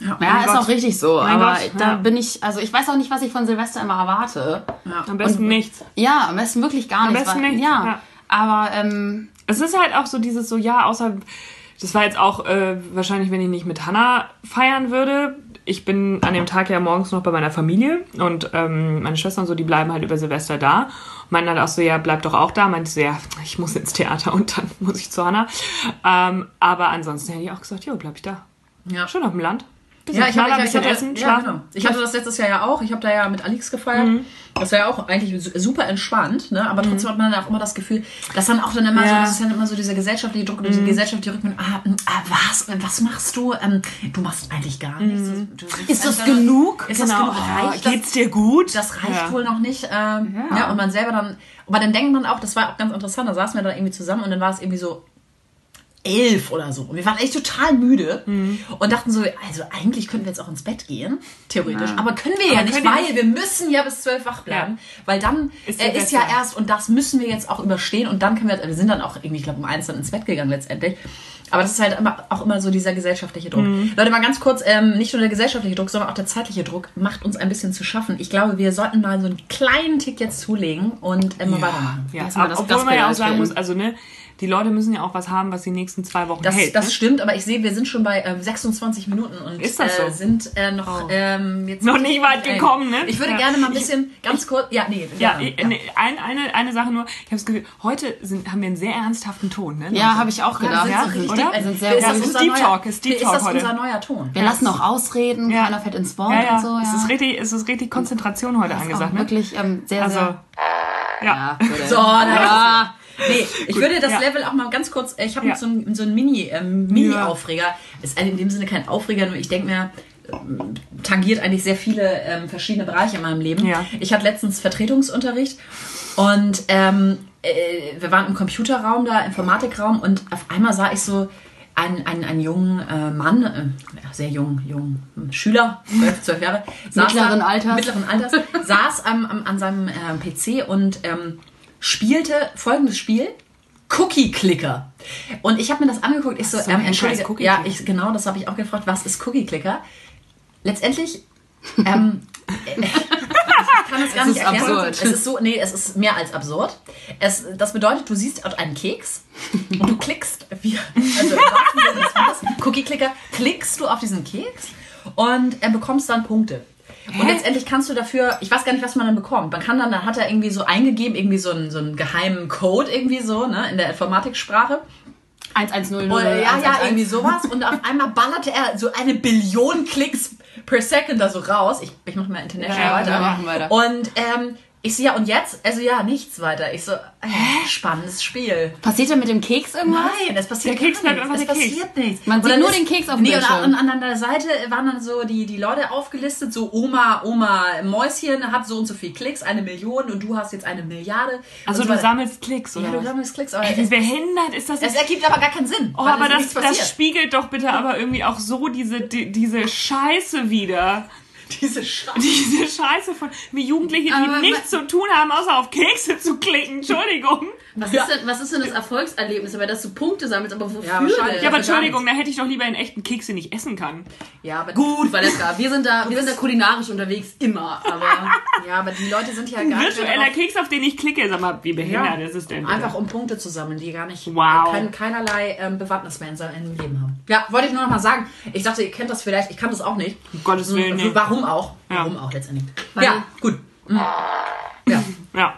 Ja, Mein ist Gott. auch richtig so. Mein aber Gott, da ja. bin ich, also ich weiß auch nicht, was ich von Silvester immer erwarte. Am besten nichts. Ja, am besten wirklich gar Am nichts. besten weil- nichts, Ja, ja. aber ähm, Es ist halt auch so dieses so, ja, außer das war jetzt auch äh, wahrscheinlich, wenn ich nicht mit Hannah feiern würde. Ich bin an dem Tag ja morgens noch bei meiner Familie und ähm, meine Schwester und so, die bleiben halt über Silvester da. Meinen halt auch so, ja, bleib doch auch da. Meinte so, ja, ich muss ins Theater und dann muss ich zu Hannah. Ähm, aber ansonsten hätte ich auch gesagt, jo, bleib ich da. Ja. Schön auf dem Land. Bisschen Ja, ich, Knaller, hab, ich, bisschen hatte, essen, ja, genau. ich hatte das letztes Jahr ja auch. Ich habe da ja mit Alex gefeiert. Das war ja auch eigentlich su- super entspannt, ne? aber trotzdem hat man dann auch immer das Gefühl, dass dann auch dann immer so, Ja. das ist dann immer so dieser gesellschaftliche Druck und diese gesellschaftliche Rückmeldung, ah, ah, was, was machst du? Ähm, du machst eigentlich gar nichts. Du, du, Ist das also, genug? Ist das Genau. genug? Oh, Reicht das? geht's dir gut? Das reicht Ja. wohl noch nicht. Ähm, ja. und man selber dann, aber dann denkt man auch, das war auch ganz interessant, da saßen wir dann irgendwie zusammen und dann war es irgendwie so elf oder so. Und wir waren echt total müde Mhm. und dachten so, also eigentlich könnten wir jetzt auch ins Bett gehen, theoretisch. Aber können wir ja Aber nicht, weil wir müssen ja bis zwölf wach bleiben. Weil dann Ist ist, äh, ist ja erst, und das müssen wir jetzt auch überstehen und dann können wir, wir sind dann auch irgendwie, ich glaube, um eins dann ins Bett gegangen letztendlich. Aber das ist halt immer, auch immer so dieser gesellschaftliche Druck. Mhm. Leute, mal ganz kurz, ähm, nicht nur der gesellschaftliche Druck, sondern auch der zeitliche Druck macht uns ein bisschen zu schaffen. Ich glaube, wir sollten mal so einen kleinen Tick jetzt zulegen und äh, mal weitermachen. Ja, Erstmal das obwohl man ja auch sagen muss, also ne, die Leute müssen ja auch was haben, was die nächsten zwei Wochen Das, hält. das ne? stimmt, aber ich sehe, wir sind schon bei äh, 26 Minuten und Ist das äh, so? sind äh, noch ähm, jetzt Noch nicht weit gekommen, ne? Ich würde Ja. gerne mal ein bisschen ganz kurz. Ja, nee. Ja, gerne, ich- ne, ein, eine, eine Sache nur. Ich habe das Gefühl, heute sind, haben wir einen sehr ernsthaften Ton. Ne? Ja, habe ich auch Ja, gedacht. so richtig, oder? sind sehr ist das Ist unser Deep neuer, Talk, ist Deep ist Talk das heute. unser neuer Ton? Wir lassen auch ausreden, Ja. keiner fällt ins Wort Ja, ja. und so. Ja. Es ist richtig, es ist richtig Konzentration heute angesagt. Ne? wirklich ähm, sehr, Also, sehr... ja. Ja, So, Ja. Nee, ich würde das ja. Level auch mal ganz kurz, ich habe Ja. so einen so einen Mini, ähm, Mini-Aufreger. Ist in dem Sinne kein Aufreger, nur ich denke mir, ähm, tangiert eigentlich sehr viele ähm, verschiedene Bereiche in meinem Leben. Ja. Ich hatte letztens Vertretungsunterricht und ähm, äh, wir waren im Computerraum da, Informatikraum und auf einmal sah ich so einen, einen, einen jungen äh, Mann, äh, sehr jung, jung hm, Schüler, 12, 12 Jahre, Mittleren da, Alters. mittleren Alters, saß am, am, an seinem ähm, PC und ähm, spielte folgendes Spiel. Cookie Clicker. Und ich habe mir das angeguckt. Ich so, so, ähm, entschuldige, Cookie ja, Clicker. ich, genau, das habe ich auch gefragt. Was ist Cookie Clicker? Letztendlich, ähm, äh, kann es gar Es nicht ist erklären. absurd. Es ist so, nee, es ist mehr als absurd. Es, das bedeutet, du siehst dort einen Keks und du klickst, wie, also im wahrsten Sinne des Wortes, Cookie Clicker, klickst du auf diesen Keks und äh, bekommst dann Punkte. Und letztendlich kannst du dafür, ich weiß gar nicht, was man dann bekommt. Man kann dann, dann hat er irgendwie so eingegeben, irgendwie so einen, so einen geheimen Code irgendwie so, ne, in der Informatiksprache. 1100. Oder, ja, ja, 111. irgendwie sowas. Und auf einmal ballerte er so eine Billion Klicks per Second da so raus. Ich, ich mach mal international Ja, weiter. wir machen weiter. Und ähm, ich so, ja, und jetzt? Also ja, nichts weiter. Ich so, äh, spannendes Spiel. Passiert da mit dem Keks irgendwas? Nein, es passiert Der Keks nichts. einfach Es der Keks. passiert nichts. Man Und sieht nur den Keks auf dem nee, und, Bildschirm. an- und an der Seite waren dann so die, die Leute aufgelistet, so Oma, Oma Mäuschen hat so und so viel Klicks, eine Million und du hast jetzt eine Milliarde. Also und du so sammelst Klicks, oder? Ja, du sammelst Klicks, aber Ey, wie behindert ist das? es ergibt aber gar keinen Sinn. Oh, aber das, das passiert. spiegelt doch bitte aber irgendwie auch so diese, die, diese Scheiße wieder. Diese Scheiße. Diese Scheiße von wie Jugendliche, die Aber nichts zu tun haben, außer auf Kekse zu klicken. Entschuldigung. Was, ist denn, was ist denn das Erfolgserlebnis? Aber dass du Punkte sammelst, aber wofür Ja, denn? Ja, aber Entschuldigung, da hätte ich doch lieber einen echten Keks, den ich essen kann. Ja, aber Gut, Valeska, wir sind da, wir sind da kulinarisch unterwegs, immer. Aber Ja, aber die Leute sind ja gar nicht virtueller Keks, auf den ich klicke. Sag mal, wie behindert ist es denn? bitte? Einfach um Punkte zu sammeln, die gar nicht Wow. äh, kein, keinerlei ähm, Bewandtnis mehr in seinem Leben haben. Ja, wollte ich nur noch mal sagen. Ich dachte, ihr kennt das vielleicht, ich kann das auch nicht. Um Gottes Willen, nee. Warum auch? Ja. Warum auch letztendlich? Ja, gut. Mhm. Ja. Ja.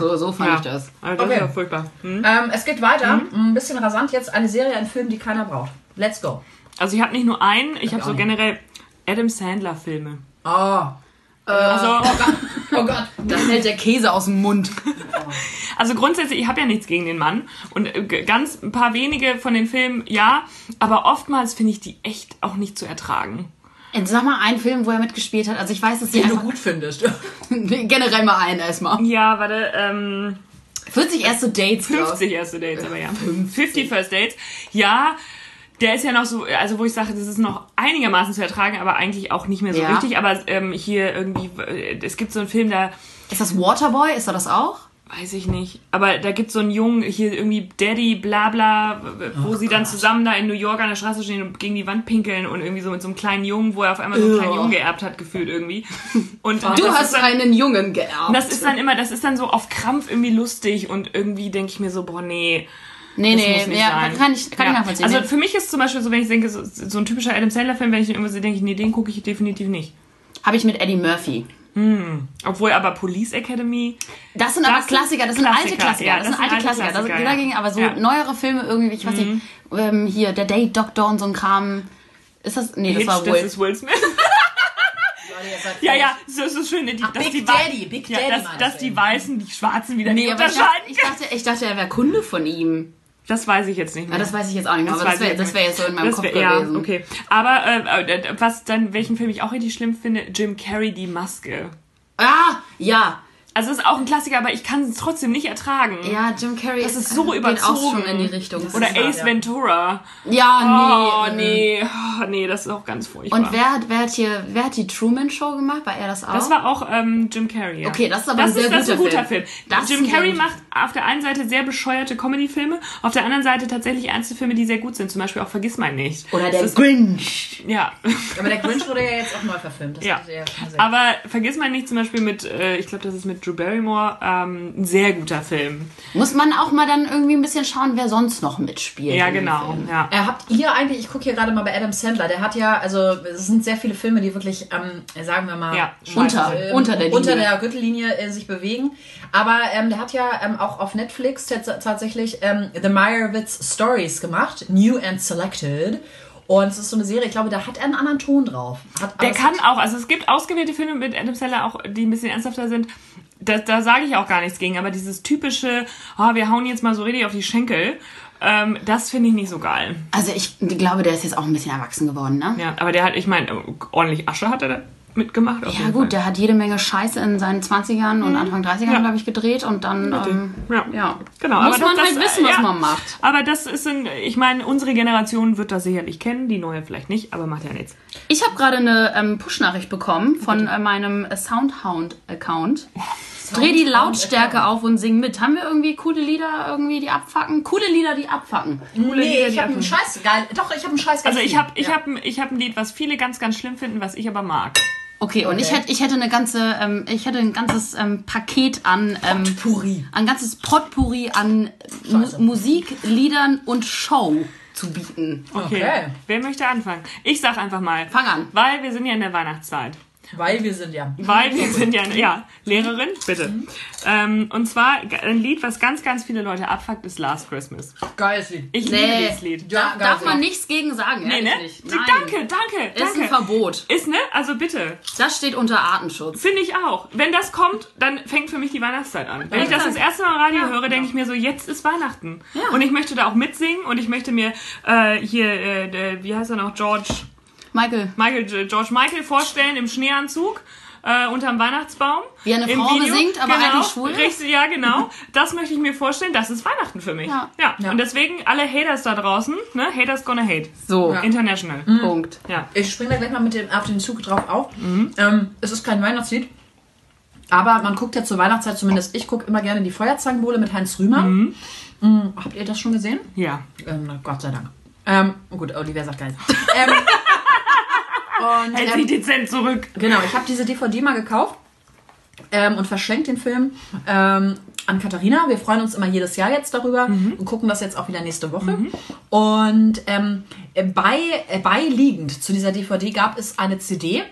So, so fand ja. ich das. Also das Okay. ist ja furchtbar. Hm? Ähm, es geht weiter. Mhm. Ein bisschen rasant jetzt. Eine Serie, ein Film, die keiner braucht. Let's go. Also ich habe nicht nur einen, ich habe auch so nicht. generell Adam Sandler Filme. Oh. Also, Oh Gott. Da fällt der Käse aus dem Mund. also grundsätzlich, ich habe ja nichts gegen den Mann. Und äh, ganz ein paar wenige von den Filmen, ja. Aber oftmals finde ich die echt auch nicht zu ertragen. Sag mal einen Film, wo er mitgespielt hat. Also ich weiß, dass Den du einfach... gut findest. Generell mal einen erstmal. Ja, warte, ähm, 40 erste Dates, glaub ich. 50 erste Dates, aber ja. 50 First Dates. Ja, der ist ja noch so, also wo ich sage, das ist noch einigermaßen zu ertragen, aber eigentlich auch nicht mehr so Ja. richtig. Aber ähm, hier irgendwie, äh, es gibt so einen Film, da Ist das Waterboy? Ist er das auch? Weiß ich nicht. Aber da gibt so einen Jungen, hier irgendwie Daddy, bla bla, wo sie dann zusammen da in New York an der Straße stehen und gegen die Wand pinkeln und irgendwie so mit so einem kleinen Jungen, wo er auf einmal so einen kleinen Ugh. Jungen geerbt hat, gefühlt irgendwie. Und Du hast dann, einen Jungen geerbt. und das ist dann immer, das ist dann so auf Krampf irgendwie lustig und irgendwie denke ich mir so, boah, nee. Nee, Das nee, muss nicht ja, sein. kann ich- kann ich nachvollziehen. Also Nee. für mich ist zum Beispiel so, wenn ich denke, so, so ein typischer Adam Sandler-Film, wenn ich irgendwas sehe, denke ich, nee, den gucke ich definitiv nicht. Habe ich mit Eddie Murphy. Obwohl aber Police Academy, Das sind aber Das sind Klassiker, das sind alte Klassiker, Klassiker. ja, das, sind alte Klassiker. Das, Klassiker, ja. dagegen aber so Ja. Mhm. neuere Filme irgendwie, ich weiß nicht, ähm, hier, der Date Doctor und so ein Kram. Ist das, nee, das Hitch, war das wohl. ist Will Smith. ja, ja, so ist es schön, die, dass Big die Daddy, Big ja, Daddy dass, meinst dass du die. Weißen die Schwarzen wieder Nee, nicht aber ich unterscheiden. dachte, ich dachte, ich dachte, er wäre Kunde von ihm. Das weiß ich jetzt nicht mehr. Ja, das weiß ich jetzt auch nicht mehr, aber das wäre das wär jetzt so in meinem Das Kopf wär- ja, gewesen. okay. Aber äh, äh, was dann, welchen Film ich auch richtig schlimm finde, Jim Carrey, die Maske. Ah, ja. Also ist auch ein Klassiker, aber ich kann es trotzdem nicht ertragen. Ja, Jim Carrey Das ist so geht auch überzogen. schon in die Richtung. Oder wahr, Ace ja. Ventura. Ja, Oh, nee. nee. Oh, nee, das ist auch ganz furchtbar. Und wer hat, wer hat hier, wer hat die Truman Show gemacht? War er das auch? das war auch ähm, Jim Carrey. Ja. Okay, das ist aber das ein sehr ist, das ist ein guter guter Film. Film. Das ist Jim ein sehr Carrey guter- macht auf der einen Seite sehr bescheuerte Comedy-Filme, auf der anderen Seite tatsächlich ernste Filme, die sehr gut sind. Zum Beispiel auch Vergiss mein nicht. Oder Das der ist- Grinch. Ja. Aber der Grinch wurde ja jetzt auch neu verfilmt. Das Ja, ja aber vergiss mal nicht zum Beispiel mit, äh, ich glaube, das ist mit Drew Barrymore, ähm, ein sehr guter Film. Muss man auch mal dann irgendwie ein bisschen schauen, wer sonst noch mitspielt. Ja, genau. Ja. Äh, habt ihr eigentlich, ich gucke hier gerade mal bei Adam Sandler, der hat ja, also es sind sehr viele Filme, die wirklich, ähm, sagen wir mal, Ja, Unter, ähm, unter der Linie. unter der Gürtellinie äh, sich bewegen. Aber ähm, der hat ja ähm, auch auf Netflix tats- tatsächlich ähm, The Meyerowitz Stories gemacht, New and Selected. Und es ist so eine Serie, ich glaube, da hat er einen anderen Ton drauf. Hat, Der kann hat- auch, also es gibt ausgewählte Filme mit Adam Sandler auch, die ein bisschen ernsthafter sind. Da, da sage ich auch gar nichts gegen, aber dieses typische, oh, wir hauen jetzt mal so richtig auf die Schenkel, ähm, das finde ich nicht so geil. Also ich glaube, der ist jetzt auch ein bisschen erwachsen geworden, ne? Ja, aber der hat, ich meine, ordentlich Asche hat er da mitgemacht. Ja gut, Fall. der hat jede Menge Scheiße in seinen 20ern und Anfang 30ern, Ja. glaube ich, gedreht und dann, ähm, Ja. ja. Genau, Muss aber man das, halt wissen, was ja. man macht. Aber das ist ein, ich meine, unsere Generation wird das sicherlich kennen, die neue vielleicht nicht, aber macht ja nichts. Ich habe gerade eine ähm, Push-Nachricht bekommen von äh, meinem Soundhound-Account. Dreh die Lautstärke auf und sing mit. Haben wir irgendwie coole Lieder, irgendwie die abfacken? Coole Lieder, die abfacken. Nee, Lieder, ich habe einen. Scheiß geil. Doch, ich habe einen Scheiß Also ich habe ich ja. hab, ich hab ein Lied, was viele ganz, ganz schlimm finden, was ich aber mag. Okay, und ich Okay. hätte ich hätte eine ganze ähm, ich hätte ein ganzes ähm, Paket an ähm, Puri. ein ganzes Potpourri an Mu Musik, Liedern und Show zu bieten. Okay. Okay. Wer möchte anfangen? Ich sag einfach mal. Fang an. Weil wir sind ja in der Weihnachtszeit. Weil wir sind ja. Weil wir sind ja, ja, Lehrerin, bitte. Ähm, und zwar ein Lied, was ganz, ganz viele Leute abfuckt, ist Last Christmas. Geiles Lied. Ich Nee. liebe dieses Lied. Ja, Da, darf man nichts gegen sagen, Nee, ehrlich ne? nicht. Nein. Danke, danke, Ist ein danke. Verbot. Ist, ne? Also bitte. Das steht unter Artenschutz. Finde ich auch. Wenn das kommt, dann fängt für mich die Weihnachtszeit an. Wenn ich das das erste Mal im Radio höre, denke ich mir so, jetzt ist Weihnachten. Und ich möchte da auch mitsingen und ich möchte mir äh, hier, äh, wie heißt er noch, George, Michael, Michael, George Michael vorstellen im Schneeanzug. Äh, unterm Weihnachtsbaum. Wie eine Im Frau besingt, aber genau, eigentlich schwul. Richtig, ja, genau. Das möchte ich mir vorstellen. Das ist Weihnachten für mich. Ja. Ja. Und deswegen alle Haters da draußen, ne? Haters gonna hate. so, International. Punkt. Ja. Ich springe da gleich mal mit dem, auf den Zug drauf auf. Mhm. Ähm, es ist kein Weihnachtslied. Aber man guckt ja zur Weihnachtszeit, zumindest ich gucke immer gerne die Feuerzangenbowle mit Heinz Rühmer. Mhm. Mm, habt ihr das schon gesehen? Ja. Ähm, Gott sei Dank. Ähm, gut, Olivia sagt gar nichts. ähm, und, Hält sich dezent zurück. Genau, ich habe diese DVD mal gekauft ähm, und verschenkt den Film ähm, an Katharina. Wir freuen uns immer jedes Jahr jetzt darüber und gucken das jetzt auch wieder nächste Woche. Und ähm, bei, äh, beiliegend zu dieser DVD gab es eine CD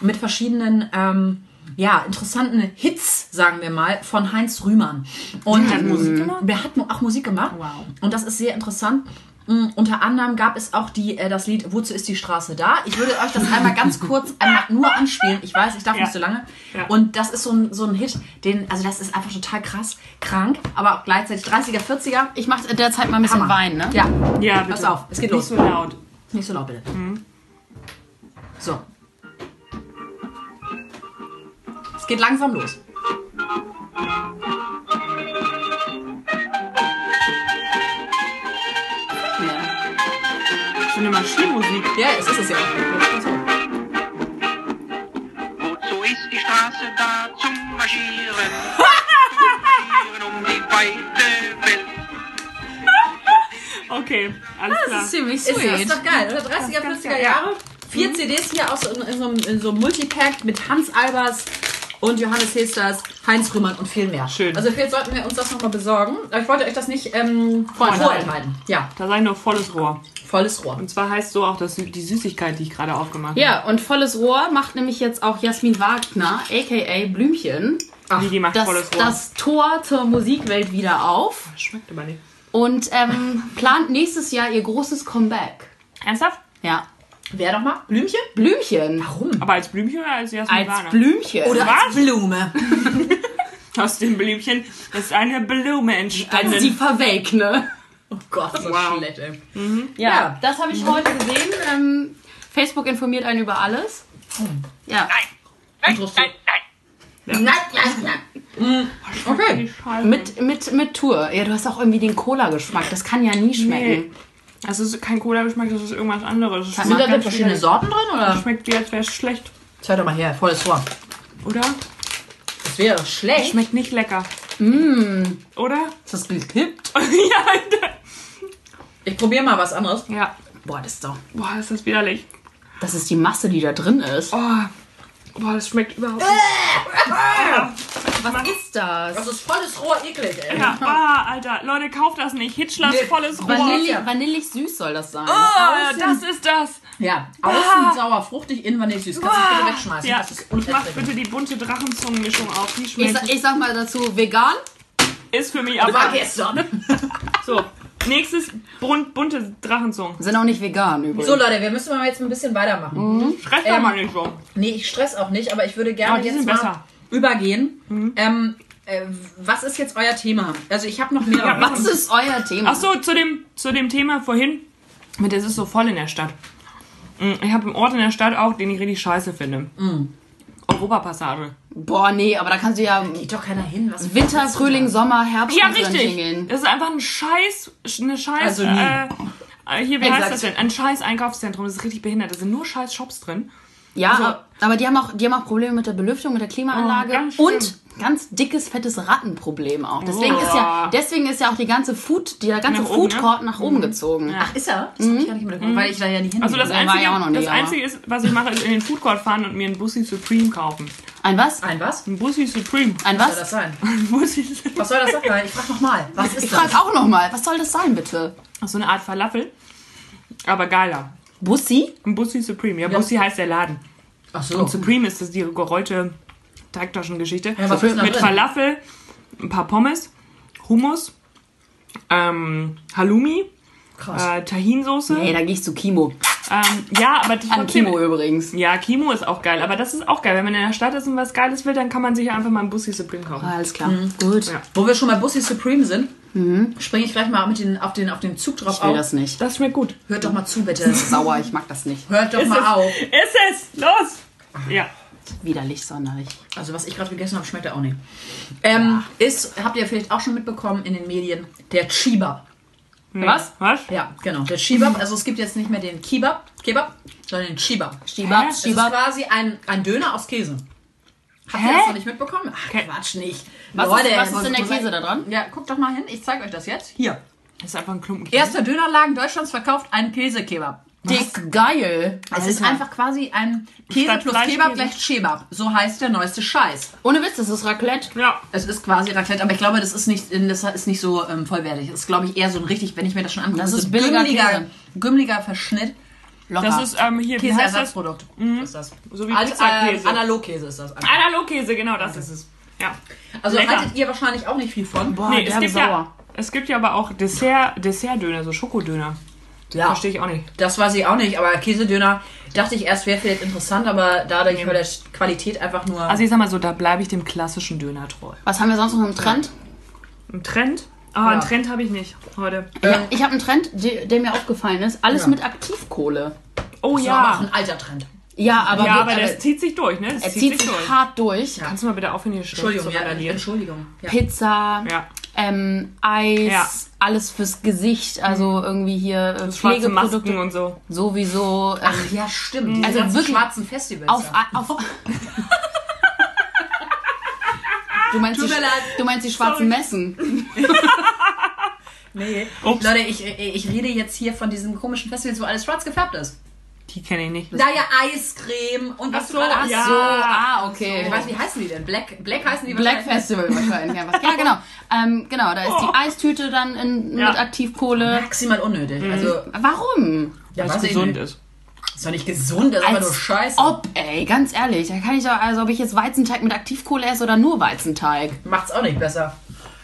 mit verschiedenen ähm, ja, interessanten Hits, sagen wir mal, von Heinz Rühmann. Und Der hat Musik gemacht? der hat auch Musik gemacht. Wow. Und das ist sehr interessant. Mm, Unter anderem gab es auch die, äh, das Lied Wozu ist die Straße da? Ich würde euch das einmal ganz kurz einmal nur anspielen. Ich weiß, ich darf Ja. nicht so lange. Ja. Und das ist so ein, so ein Hit, den, also das ist einfach total krass, krank, aber auch gleichzeitig 30er, 40er. Ich mache derzeit mal ein bisschen Hammer. Wein, ne? Ja, Ja, bitte. pass auf, es geht Nicht los. so laut. Nicht so laut bitte. So. Es geht langsam los. Eine Maschinenmusik. Ja, es ist es ja auch. Wozu ist die Straße da zum Marschieren? zum Marschieren um die weite Welt. Okay, alles klar. Das ist ziemlich sweet. ist doch geil, oder? 30er, ganz 40er geil, Jahre. Vier CDs hier aus in, in, so, einem- in so einem Multipack mit Hans Albers und Johannes Hesters, Heinz Rühmann und viel mehr. Schön. Also vielleicht sollten wir uns das nochmal besorgen. Aber ich wollte euch das nicht ähm, vorenthalten. Ja, Da sage ich nur volles Rohr. volles Rohr. Und zwar heißt so auch das, die Süßigkeit, die ich gerade aufgemacht Ja, und volles Rohr macht nämlich jetzt auch Jasmin Wagner, aka Blümchen, habe. Wie die macht das, volles Rohr. das Tor zur Musikwelt wieder auf schmeckt aber nicht. und ähm, plant nächstes Jahr ihr großes Comeback. Ernsthaft? Ja. Wer nochmal? Blümchen? Blümchen. Warum? Aber als Blümchen oder als Jasmin Als Wagner? Blümchen. Oder als Blume. Aus dem Blümchen ist eine Blume entstanden. als die Verwelkne. Oh Gott, das ist Wow. schlecht, ey. Ja, Ja. das habe ich heute gesehen. Ähm, Facebook informiert einen über alles. Ja. Interessant. Nein, nein, nein. Okay. Mit, mit, mit Tour. Ja, du hast auch irgendwie den Cola-Geschmack. Das kann ja nie schmecken. Das ist kein Cola-Geschmack, das ist irgendwas anderes. Das Sind schmeckt da denn verschiedene schlecht. Sorten drin, oder? Das schmeckt wie, als wäre es schlecht. Zeig doch mal her, volles Rohr. Oder? Das wäre schlecht. Schmeckt nicht lecker. Oder? Ist das gekippt? ja, Ich probiere mal was anderes. ja. Boah, das ist doch... Boah, ist das widerlich. Das ist die Masse, die da drin ist. Oh. Boah, das schmeckt überhaupt nicht. Was ist das? Das ist volles Rohr eklig, ey. Ja, ah, Alter, Leute, kauft das nicht. Hitchlers Nee. volles Rohr. Vanilli vanillig süß soll das sein. Ah, das ist das. Ja, außen sauer, fruchtig, innen vanillesüß. Kannst du bitte wegschmeißen. Ja, das ist und mach bitte die bunte Drachenzungenmischung auf. Die Ich, schmeckt. sa- ich sag mal dazu, vegan. ist für mich War aber. gestern. So, nächstes bunt, bunte Drachenzungen. Sind auch nicht vegan übrigens. So, Leute, wir müssen mal jetzt ein bisschen weitermachen. Stress doch mal nicht so. Nee, ich stress auch nicht, aber ich würde gerne jetzt mal besser. übergehen. Ähm, äh, was ist jetzt euer Thema? Also ich habe noch mehrere. Was ist euer Thema? Ach so, zu dem, zu dem Thema vorhin. Mit es ist so voll in der Stadt. Mm, Ich habe einen Ort in der Stadt auch, den ich richtig scheiße finde. Europapassage. Boah, nee, aber da kannst du ja Geht doch keiner hin. Was Winter, Frühling, Sommer, Herbst Ja, richtig. hingehen. Das ist einfach ein Scheiß, eine Scheiß, Also nie. äh, äh, hier, wie heißt Exakt. das denn? Ein Scheiß Einkaufszentrum. Das ist richtig behindert. Da sind nur Scheiß Shops drin. Ja, Also- aber die haben, auch, die haben auch Probleme mit der Belüftung, mit der Klimaanlage Oh, ganz und ganz dickes, fettes Rattenproblem auch. Deswegen, Oh. ist ja, deswegen ist ja auch die ganze Food, der ganze Nach oben, Food ne? Court nach oben gezogen. Ach, ist er? Das hab ich gar nicht mitbekommen, weil ich da ja nie hin Also das Ja, war Einzige, ja auch noch nie, das Einzige ist, was ich mache, ist in den Food Court fahren und mir einen Bussi Supreme kaufen. Ein was? Ein was? Ein Bussi Supreme. Ein Was soll das was? sein? Ein Bussi Supreme. Was soll das sein? Ich frag nochmal. Was ist Ich das? frage auch noch mal, was soll das sein, bitte? So eine Art Falafel. Aber geiler. Bussi? Ein Bussi Supreme. Ja, Bussi heißt der Laden. Ach so. Und Supreme ist das die gerollte Teigtaschengeschichte. Ja, was Mit drin? Falafel, ein paar Pommes, Hummus, ähm, Halloumi, Krass. äh, Tahinsoße. Nee, da gehe ich zu Kimo. Ähm, ja, aber An trotzdem. Kimo übrigens. Ja, Kimo ist auch geil, aber das ist auch geil. Wenn man in der Stadt ist und was Geiles will, dann kann man sich einfach mal einen Bussi Supreme kaufen. Alles klar. Gut. Ja. Wo wir schon bei Bussi Supreme sind, springe ich gleich mal mit den, auf, den, auf den Zug drauf Ich will auf. das nicht. Das schmeckt gut. Hört doch mal zu, bitte. Sauer, ich mag das nicht. Hört doch Ist mal es? auf. Ist es! Los! Ja. Widerlich, sonderlich. Also was ich gerade gegessen habe, schmeckt ja auch nicht. Ähm, ist, habt ihr vielleicht auch schon mitbekommen in den Medien, der Chibab. Was? Was? Ja, genau, der Chibab. Also es gibt jetzt nicht mehr den Kebab, Kebab, sondern den Chibab. Schibab, Es ist Schibab. quasi ein, ein Döner aus Käse. Habt ihr das noch nicht mitbekommen? Ach. Quatsch nicht. Was Leute, ist, was ist denn der Käse da dran? Ja, guckt doch mal hin. Ich zeige euch das jetzt. Hier. Das ist einfach ein Klumpen Käse. Erster Dönerladen Deutschlands verkauft einen Käsekebab. Dick geil. Es ist einfach quasi ein Käse Statt plus Kebab gleich Chebab. So heißt der neueste Scheiß. Ohne Witz, das ist Raclette. Ja. Es ist quasi Raclette, aber ich glaube, das ist nicht, das ist nicht so ähm, vollwertig. Das ist, glaube ich, eher so ein richtig, wenn ich mir das schon angucke, Das ist billiger gümmeliger Verschnitt. Locker. Das ist ähm, hier, wie heißt das? Käseersatzprodukt ist das. So wie Als, äh. Analogkäse ist das. Analogkäse, genau, das ist es. Ja. Also Lecker. haltet ihr wahrscheinlich auch nicht viel von. Boah, Nee, es gibt, ja, sauer. es gibt ja aber auch Dessert, Dessertdöner, so Schokodöner. Ja, Verstehe ich auch nicht. das weiß ich auch nicht, aber Käsedöner dachte ich erst wäre vielleicht interessant, aber dadurch bei der Qualität einfach nur. Also ich sag mal so, da bleibe ich dem klassischen Döner treu. Was haben wir sonst noch im Trend? Ein Trend? Ah, einen Trend habe ich nicht heute. Ja. Ich habe einen Trend, der, der mir aufgefallen ist. Alles Ja. mit Aktivkohle. Oh das war auch ja. ein alter Trend. Ja, aber, Ja, aber aber das zieht sich durch, ne? Das er zieht sich durch. hart durch. Kannst du mal bitte aufhören, hier Entschuldigung, zu ja? Entschuldigung. Ja. Pizza, Ja. ähm, Eis, Ja. alles fürs Gesicht, also irgendwie hier äh, Pflegeprodukte und so. sowieso. Ähm, Ach ja, stimmt. Diese Also wirklich schwarzen Festivals. auf, ja. auf Du meinst, die, du meinst die schwarzen Messen? Nee. Ups. Leute, ich, ich rede jetzt hier von diesen komischen Festivals, wo alles schwarz gefärbt ist. Die kenne ich nicht. Naja, Eiscreme und was so, du gerade ja. So, ah, okay. Ich weiß, wie heißen die denn? Black, Black heißen die Black? Festival wahrscheinlich einfach. Ja, genau. Ähm, genau, da ist die Eistüte dann in, Ja. mit Aktivkohle. Maximal unnötig. Also, Warum? ja, Was weiß ich gesund ist. Ist doch nicht gesund, das ist aber Als nur Scheiße. Ob, ey, ganz ehrlich, da kann ich doch, also ob ich jetzt Weizenteig mit Aktivkohle esse oder nur Weizenteig. Macht's auch nicht besser.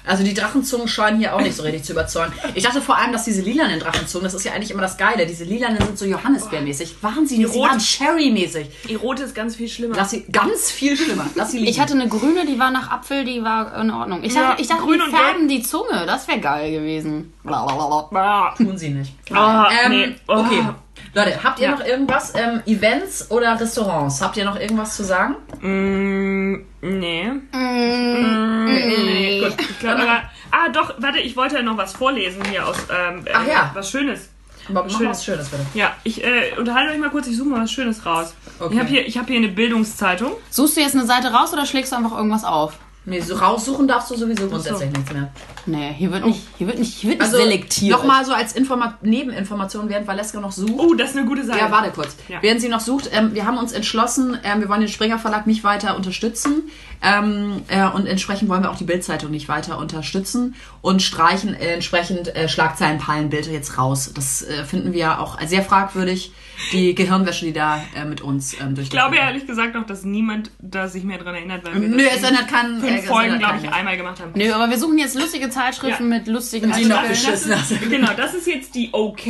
Also die Drachenzungen scheinen hier auch nicht so richtig zu überzeugen. Ich dachte vor allem, dass diese lilanen Drachenzungen, das ist ja eigentlich immer das Geile, diese lilanen sind so Johannisbeermäßig. Wahnsinnig, sie rot- waren Cherry-mäßig. Die rote ist ganz viel schlimmer. Lass sie ganz viel schlimmer. Lass sie liegen. Ich hatte eine grüne, die war nach Apfel, die war in Ordnung. Ich Ja, dachte, ich dachte grün die und färben die Zunge, das wäre geil gewesen. Blablabla. Ah, Tun sie nicht. ah, Ähm, nee. Oh. Okay. Leute, habt ihr Ja. noch irgendwas? Ähm, Events oder Restaurants? Habt ihr noch irgendwas zu sagen? Mm, nee. Nee. Gut, ich glaube aber. Ah, doch, warte, ich wollte ja noch was vorlesen hier aus. Ähm, äh, Ach ja. Was Schönes. Aber mach Schön. was Schönes, bitte. Ja, ich äh, unterhalte euch mal kurz, ich suche mal was Schönes raus. Okay. Ich habe hier, ich hab hier eine Bildungszeitung. Suchst du jetzt eine Seite raus oder schlägst du einfach irgendwas auf? Nee, so raussuchen darfst du sowieso grundsätzlich nichts mehr. Nee, hier wird nicht, hier wird nicht, hier wird nicht Also selektiert. nochmal so als Informa Nebeninformation, während Valeska noch sucht. Oh, das ist eine gute Seite. Ja, warte kurz. Ja. Während sie noch sucht, ähm, wir haben uns entschlossen, ähm, wir wollen den Springer Verlag nicht weiter unterstützen ähm, äh, und entsprechend wollen wir auch die Bildzeitung nicht weiter unterstützen und streichen äh, entsprechend äh, Schlagzeilenpalenbilder jetzt raus. Das äh, finden wir auch sehr fragwürdig, die Gehirnwäsche, die da äh, mit uns ähm, Ich glaube ehrlich gesagt auch, dass niemand da sich mehr dran erinnert, weil wir Nö, es in ändert keinen fünf Folgen, glaube ich, einmal gemacht haben. Nö, aber wir suchen jetzt lustige Zeitschriften Ja. mit lustigen Die noch Äh, das ist, genau, das ist jetzt die OK.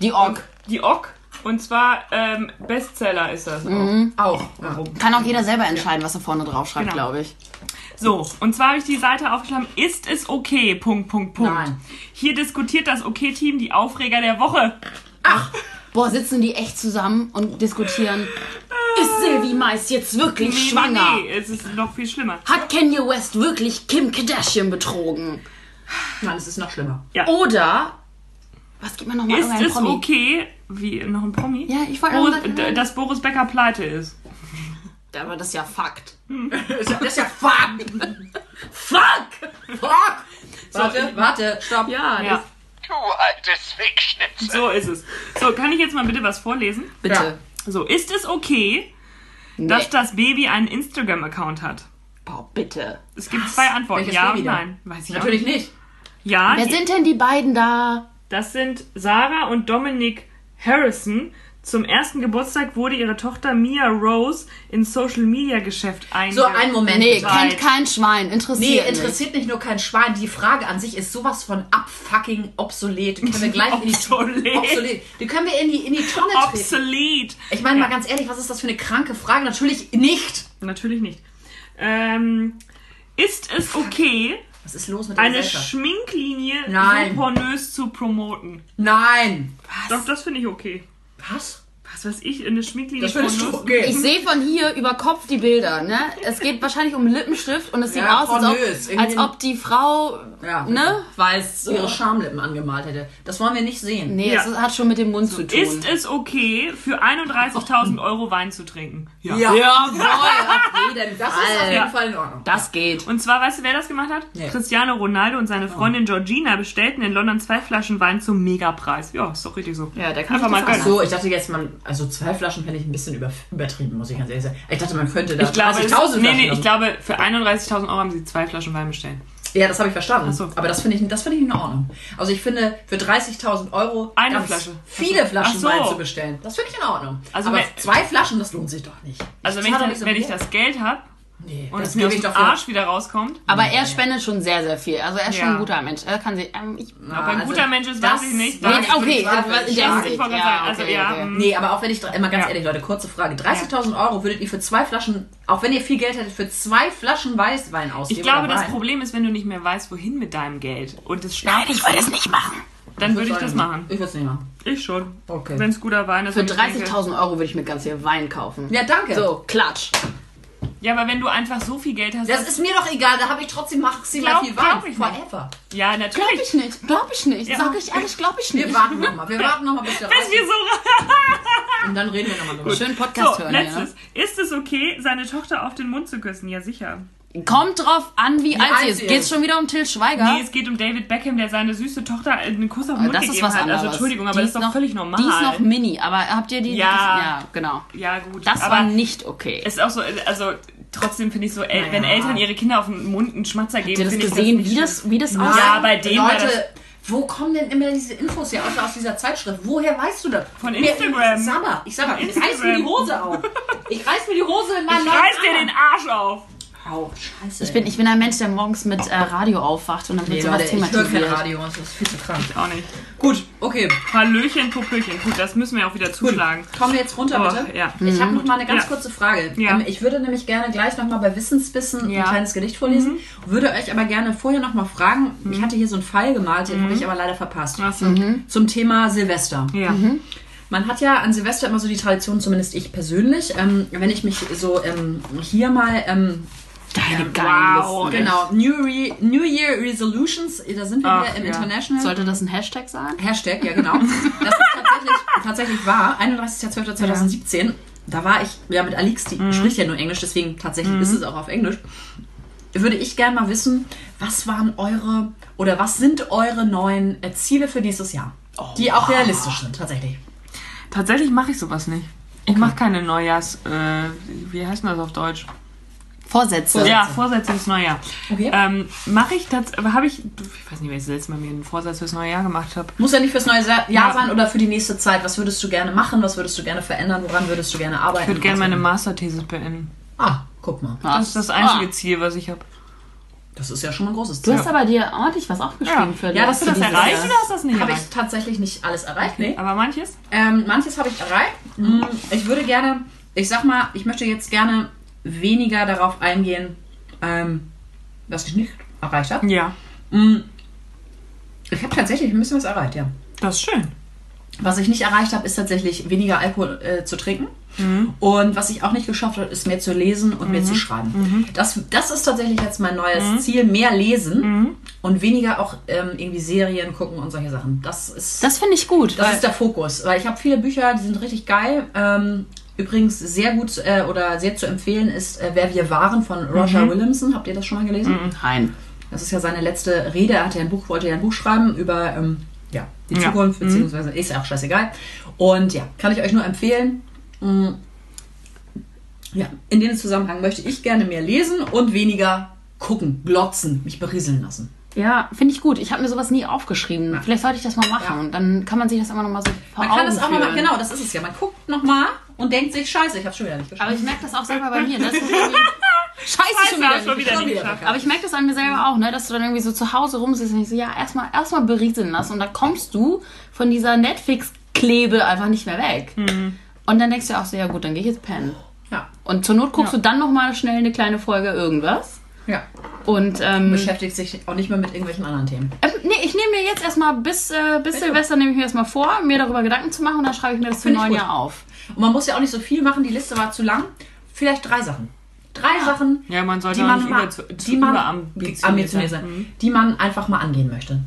Die Org. Die OK. Und zwar ähm, Bestseller ist das auch. Mhm. Auch. Ja. Kann auch jeder selber entscheiden, was er vorne drauf schreibt, Genau. glaube ich. So, und zwar habe ich die Seite aufgeschlagen. Ist es okay? Punkt, Punkt, Punkt. Nein. Hier diskutiert das OK-Team die Aufreger der Woche. Boah, sitzen die echt zusammen und diskutieren. Ist Sylvie Mais jetzt wirklich Nee, schwanger? Nee, nee, es ist noch viel schlimmer. Hat Kanye West wirklich Kim Kardashian betrogen? Nein, es ist noch schlimmer. Oder, was gibt mir nochmal Ist irgendein es Promi? okay, wie noch ein Promi? Ja, ich wollte Boris, auch sagen- dass Boris Becker pleite ist. Aber das ist ja Fakt. Das ist ja, ja fuck! fuck! Fuck! Warte, warte, stopp. Ja, Ja, Du altes Fickschnitzel. so ist es. So, kann ich jetzt mal bitte was vorlesen? bitte. So, ist es okay, dass das Baby einen Instagram-Account hat? Boah, bitte. Es gibt zwei Antworten, Welches ja Baby und nein. Weiß ich Natürlich auch nicht. Ja, Wer die, sind denn die beiden da? das sind Sarah und Dominic Harrison. Zum ersten Geburtstag wurde ihre Tochter Mia Rose ins Social-Media-Geschäft einge... So, einen Moment. Nee, kennt kein Schwein. Nee, Interessiert interessiert nicht nur kein Schwein. Die Frage an sich ist sowas von abfucking obsolet. Die können wir gleich in die Obsolet. obsolet. Die können wir in die in die Tonne treten. Obsolet. Ich meine mal ganz ehrlich, was ist das für eine kranke Frage? Natürlich nicht. Natürlich nicht. Ähm, ist es okay, Was ist los mit der eine Gesellschaft? Schminklinie Nein. so pornös zu promoten? Nein. Doch, das finde ich okay. Was? Was weiß ich, eine Schminklinie Das pornös? okay. Ich sehe von hier über Kopf die Bilder, ne? Es geht wahrscheinlich um Lippenstift und es sieht Ja, aus, als ob, als ob die Frau, Ja. ne? Weiß. ihre Schamlippen angemalt hätte. Das wollen wir nicht sehen. Nee, Ja. es hat schon mit dem Mund zu tun. Ist es okay, für 31.000 Euro Wein zu trinken? Ja. Auf jeden. Das ist auf jeden Ja. Fall in Ordnung. Das geht. Und zwar, weißt du, wer das gemacht hat? Nee. Cristiano Ronaldo und seine Freundin Georgina bestellten in London zwei Flaschen Wein zum Megapreis. Ja, ist doch richtig so. Ja, der kann Einfach mal das. So, ich dachte jetzt, man, also zwei Flaschen fände ich ein bisschen über, übertrieben, muss ich ganz ehrlich sagen. Ich dachte, man könnte da Ich glaube, es, 30.000 nee, nee, ich glaube, für 31.000 Euro haben sie zwei Flaschen Wein bestellt. Ja, das habe ich verstanden. so. Aber das finde ich, das finde ich in Ordnung. Also ich finde, für 30.000 Euro Eine Flasche. viele Ach. Flaschen Ach so. Wein zu bestellen, das finde ich in Ordnung. Also Aber wenn- zwei Flaschen, das lohnt sich doch nicht. Also wenn zahle ich, das, wenn ich das Geld habe nee, und das es mir aus ich dem Arsch wieder rauskommt, Aber er spendet schon sehr, sehr viel. Also er ist schon Ja. ein guter Mensch. Er kann sich, ähm, ich, ob er ein also guter Mensch ist, das weiß ich nicht. Nee, ich okay, Ja, Hinsicht. ich Ja, sagen, also okay, ja, okay. mm, Nee, aber auch wenn ich, immer ganz Ja. ehrlich, Leute, kurze Frage. 30.000 Euro würdet ihr für zwei Flaschen, auch wenn ihr viel Geld hättet, für zwei Flaschen Weißwein ausgeben? ich glaube, das? Problem ist, wenn du nicht mehr weißt, wohin mit deinem Geld und es stark ist, würde es nicht machen. dann würde ich das machen. Ich würde es nicht machen. Ich schon. Okay. Wenn es guter Wein ist. Für und ich denke- 30.000 Euro würde ich mir ganz viel Wein kaufen. Ja, danke. So, klatsch. Ja, aber wenn du einfach so viel Geld hast. Das ist mir doch egal, da habe ich trotzdem maximal Glaub- viel Wein. glaub ich nicht. Forever. ja, Glaube natürlich. ich nicht. Glaube ich nicht. Ja. Sag ich ehrlich, glaube ich Wir nicht. warten nochmal. Wir warten nochmal, bis Bis wir so Und dann reden wir nochmal drüber. Schön Podcast So, hören, letztes. Ist es okay, seine Tochter auf den Mund zu küssen? Ja, sicher. ja. Kommt drauf an, wie, alt sie ist. Geht's ist. schon wieder um Till Schweiger? Nee, es geht um David Beckham, der seine süße Tochter einen Kuss auf den Aber Mund das ist gegeben was hat. anderes. Also Entschuldigung, aber Die das ist doch noch, völlig normal. Die ist noch mini, aber habt ihr die? Ja. ja genau. ja, gut. Das aber war nicht okay. es ist auch so, also trotzdem finde ich so, el- Naja. wenn Eltern ihre Kinder auf den Mund einen Schmatzer geben, Habt ihr das finde ich gesehen, wie das, wie das aussah? Ja, bei denen war Leute, das- wo kommen denn immer diese Infos her? Außer aus dieser Zeitschrift. Woher weißt du das? Von Instagram. Sag mal, ich sag mal, Von ich reiß mir die. Hose auf. Ich reiß mir die Hose in meinem Ich reiß dir den Arsch auf. Au, scheiße. Ich bin, ich bin ein Mensch, der morgens mit äh, Radio aufwacht und dann wird nee, sowas Leute, ich höre kein thematisiert. Radio, das ist viel zu krank. Auch nicht. Gut, okay. Hallöchen, Popöchen. Gut, das müssen wir auch wieder zuschlagen. Kommen wir jetzt runter, Oh, bitte? ja. Ich habe noch mal eine ganz Ja. kurze Frage. Ja. Ähm, ich würde nämlich gerne gleich noch mal bei Wissensbissen Ja. Mhm. ein kleines Gedicht vorlesen. Würde euch aber gerne vorher noch mal fragen. Ich hatte hier so einen Pfeil gemalt, den habe ich aber leider verpasst. Ach so. Zum Thema Silvester. Ja. Man hat ja an Silvester immer so die Tradition, zumindest ich persönlich, ähm, wenn ich mich so ähm, hier mal ähm, Deine Wow. geilen genau New, Re New Year Resolutions, da sind wir Ach, wieder im ja. International. Sollte das ein Hashtag sein? Hashtag, ja genau. Das ist tatsächlich, tatsächlich wahr. 31.12.2017. Da war ich ja mit Alix, die spricht ja nur Englisch, deswegen tatsächlich ist es auch auf Englisch. Würde ich gerne mal wissen, was waren eure oder was sind eure neuen äh, Ziele für nächstes Jahr? Die auch realistisch sind, tatsächlich. Tatsächlich mache ich sowas nicht. Ich mache keine Neujahrs... Äh, wie heißt denn das auf Deutsch? Vorsätze. Ja, Vorsätze fürs neue Jahr. Okay. Ähm, mache ich tatsächlich... habe ich... Ich weiß nicht, wenn ich das letzte Mal mir einen Vorsatz fürs neue Jahr gemacht habe. Muss ja nicht fürs neue Jahr Ja. sein oder für die nächste Zeit. Was würdest du gerne machen? Was würdest du gerne verändern? Woran würdest du gerne arbeiten? Ich würde gerne meine Masterthesis beenden. Ah, guck mal. Das ist das einzige Ah. Ziel, was ich habe. Das ist ja schon mal ein großes Du Ziel. hast aber dir ordentlich was aufgeschrieben Ja. für Ja, Hast du das erreicht oder hast du das nicht Habe ich tatsächlich nicht alles erreicht, nee. Aber manches? Ähm, manches habe ich erreicht. Mm, Ich würde gerne, ich sag mal, ich möchte jetzt gerne weniger darauf eingehen, ähm, was ich nicht erreicht habe. Ja. Mm, Ich habe tatsächlich ein bisschen was erreicht, ja. Das ist schön. Was ich nicht erreicht habe, ist tatsächlich weniger Alkohol äh, zu trinken. Und was ich auch nicht geschafft habe, ist mehr zu lesen und mehr zu schreiben. Das, das ist tatsächlich jetzt mein neues Ziel. Mehr lesen und weniger auch ähm, irgendwie Serien gucken und solche Sachen. Das ist, Das finde ich gut. das ist der Fokus. Weil ich habe viele Bücher, die sind richtig geil. Ähm, übrigens sehr gut äh, oder sehr zu empfehlen ist äh, Wer wir waren von Roger Williamson. Habt ihr das schon mal gelesen? Nein. Das ist ja seine letzte Rede. Er hatte ja ein Buch, wollte ja ein Buch schreiben über ähm, ja, die Ja. Zukunft, beziehungsweise ist ja auch scheißegal. Und ja, kann ich euch nur empfehlen. Mm, Ja, in dem Zusammenhang möchte ich gerne mehr lesen und weniger gucken, glotzen, mich berieseln lassen. Ja, finde ich gut. Ich habe mir sowas nie aufgeschrieben. Vielleicht sollte ich das mal machen. Ja. Dann kann man sich das immer noch mal so vor Man kann Augen das auch nochmal, führen. genau, das ist es ja. Man guckt nochmal und denkt sich, scheiße, ich hab's schon wieder nicht geschafft. Aber ich merke das auch selber bei mir. Ne? Irgendwie- Scheiße, schon wieder nicht. wieder nicht geschafft. Aber ich merke das an mir selber auch, ne, dass du dann irgendwie so zu Hause rumsitzt und ich so, ja, erstmal erstmal berieseln lassen. Und da kommst du von dieser Netflix-Klebe einfach nicht mehr weg. Und dann denkst du auch so, ja gut, dann gehe ich jetzt pennen. Ja, Und zur Not guckst du dann noch mal schnell eine kleine Folge irgendwas. ja. Und ähm, Beschäftigt sich auch nicht mehr mit irgendwelchen anderen Themen. ähm, nee, ich nehme mir jetzt erstmal bis, äh, bis Silvester nehme ich mir erstmal vor, mir darüber Gedanken zu machen und dann schreibe ich mir das zum neuen. Jahr auf. Und man muss ja auch nicht so viel machen, die Liste war zu lang. Vielleicht drei Sachen. Drei Sachen, Ja, man sollte die man, nicht mal, über, zu, zu die man überambitioniert ambitioniert sein. sein, die man einfach mal angehen möchte.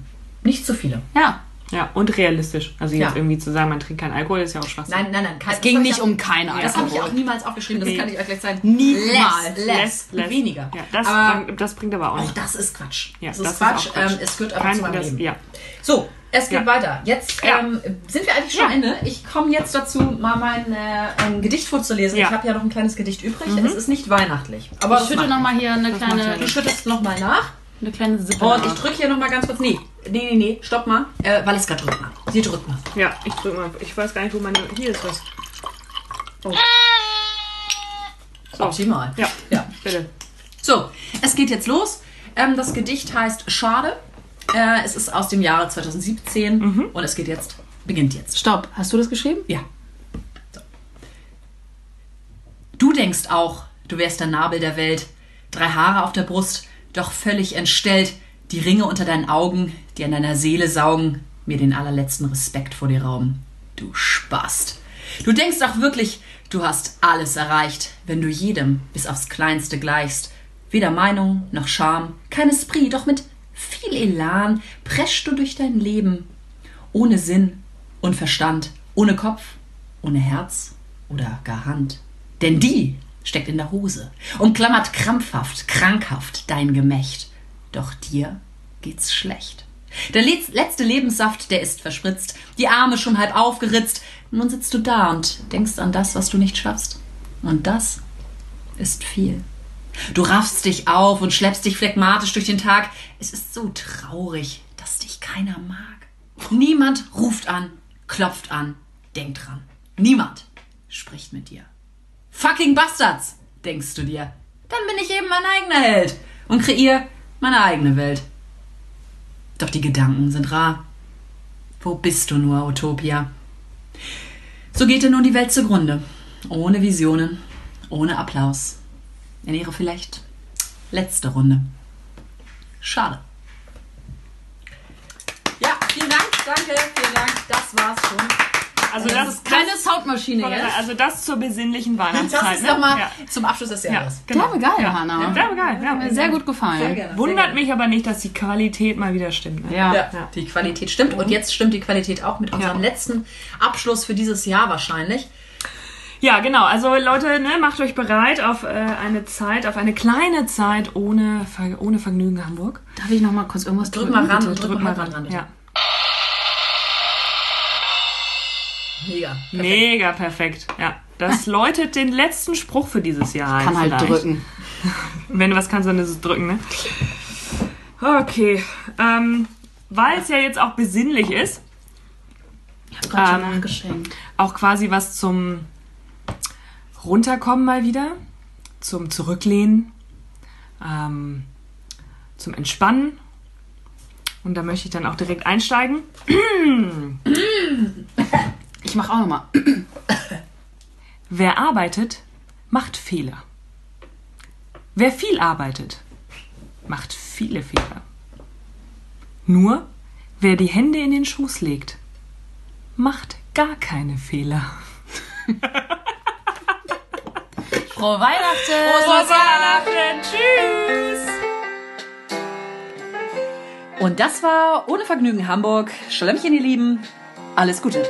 Nicht zu viele. Ja. Ja, und realistisch. Also jetzt Ja. irgendwie zu sagen, man trinkt keinen Alkohol, ist ja auch Schwachsinn. Nein, nein, nein. kein- Es ging nicht ich um auch- keine Das habe ich Alkohol. auch niemals aufgeschrieben, das kann ich euch gleich sagen. Niemals. Less, less, Less. weniger. Ja, das, Aber bringt, das bringt aber auch auch nicht. das ist Quatsch. Ja, das ist das ist Quatsch. auch Quatsch. Ähm, es gehört aber zu meinem Leben. ja. So, es geht Ja. weiter. Jetzt Ja. ähm, sind wir eigentlich schon am Ende. Ich komme jetzt dazu, mal mein äh, ein Gedicht vorzulesen. Ich habe ja noch ein kleines Gedicht übrig. Es ist nicht weihnachtlich. Aber Ich das schütte macht noch mal nichts. hier eine ja kleine, Du schüttest nochmal nach. eine kleine Sippe Und ich nach. drücke hier nochmal ganz kurz. Nee, nee, nee, nee, stopp mal. Äh, Valeska drückt mal. Sie drückt mal. Ja, ich drück mal. Ich weiß gar nicht, wo meine. Hier ist was. Optimal. Ja, Ja. bitte. So, es geht jetzt los. Ähm, das Gedicht heißt Schade. Äh, es ist aus dem Jahre 2017 und es geht jetzt, beginnt jetzt. Stopp, hast du das geschrieben? Ja. So. Du denkst auch, du wärst der Nabel der Welt. Drei Haare auf der Brust, doch völlig entstellt. Die Ringe unter deinen Augen, die an deiner Seele saugen, mir den allerletzten Respekt vor dir rauben. Du Spast. Du denkst auch wirklich, du hast alles erreicht, wenn du jedem bis aufs Kleinste gleichst. Weder Meinung noch Scham, kein Esprit, doch mit viel Elan preschst du durch dein Leben. Ohne Sinn und Verstand, ohne Kopf, ohne Herz oder gar Hand. Denn die steckt in der Hose, umklammert krampfhaft, krankhaft dein Gemächt. Doch dir geht's schlecht. Der letz- letzte Lebenssaft, der ist verspritzt, die Arme schon halb aufgeritzt. Nun sitzt du da und denkst an das, was du nicht schaffst. Und das ist viel. Du raffst dich auf und schleppst dich phlegmatisch durch den Tag. Es ist so traurig, dass dich keiner mag. Niemand ruft an, klopft an, denkt dran. Niemand spricht mit dir. Fucking Bastards, denkst du dir. Dann bin ich eben mein eigener Held und kreier meine eigene Welt. Doch die Gedanken sind rar. Wo bist du nur, Utopia? So geht dir nun die Welt zugrunde. Ohne Visionen, ohne Applaus. In ihre vielleicht letzte Runde. Schade. Ja, vielen Dank, danke, vielen Dank. Das war's schon. Also das, ist Keine Soundmaschine das, jetzt. also das zur besinnlichen Weihnachtszeit. Das ist ne? doch mal Ja. zum Abschluss des Ja, Jahres. genau. Der war geil, ja. Hanna. Ja, der war geil. Ja. Mir sehr gut gefallen. Sehr gerne. Wundert mich aber nicht, dass die Qualität mal wieder stimmt. Ne? Ja. Ja, die Qualität stimmt. Und jetzt stimmt die Qualität auch mit unserem Ja. letzten Abschluss für dieses Jahr wahrscheinlich. Ja, genau. Also Leute, ne, macht euch bereit auf äh, eine Zeit, auf eine kleine Zeit ohne, ohne Vergnügen Hamburg. Darf ich noch mal kurz irgendwas Drück drücken? mal ran bitte? und drück mal ran. bitte. Ja. Mega. Mega perfekt. Ja. Das läutet den letzten Spruch für dieses Jahr. Kann halt vielleicht. drücken. Wenn du was kannst, dann ist es drücken, ne? Okay. Ähm, weil es ja jetzt auch besinnlich ist, Gott schon Ähm, nachgeschenkt. auch quasi was zum Runterkommen mal wieder, zum Zurücklehnen, ähm, zum Entspannen. Und da möchte ich dann auch direkt einsteigen. Ich mach auch noch mal. Wer arbeitet, macht Fehler. Wer viel arbeitet, macht viele Fehler. Nur wer die Hände in den Schoß legt, macht gar keine Fehler. Frohe Weihnachten! Frohe Weihnachten! Tschüss! Und das war ohne Vergnügen Hamburg. Schlemmchen, ihr Lieben. Alles Gute!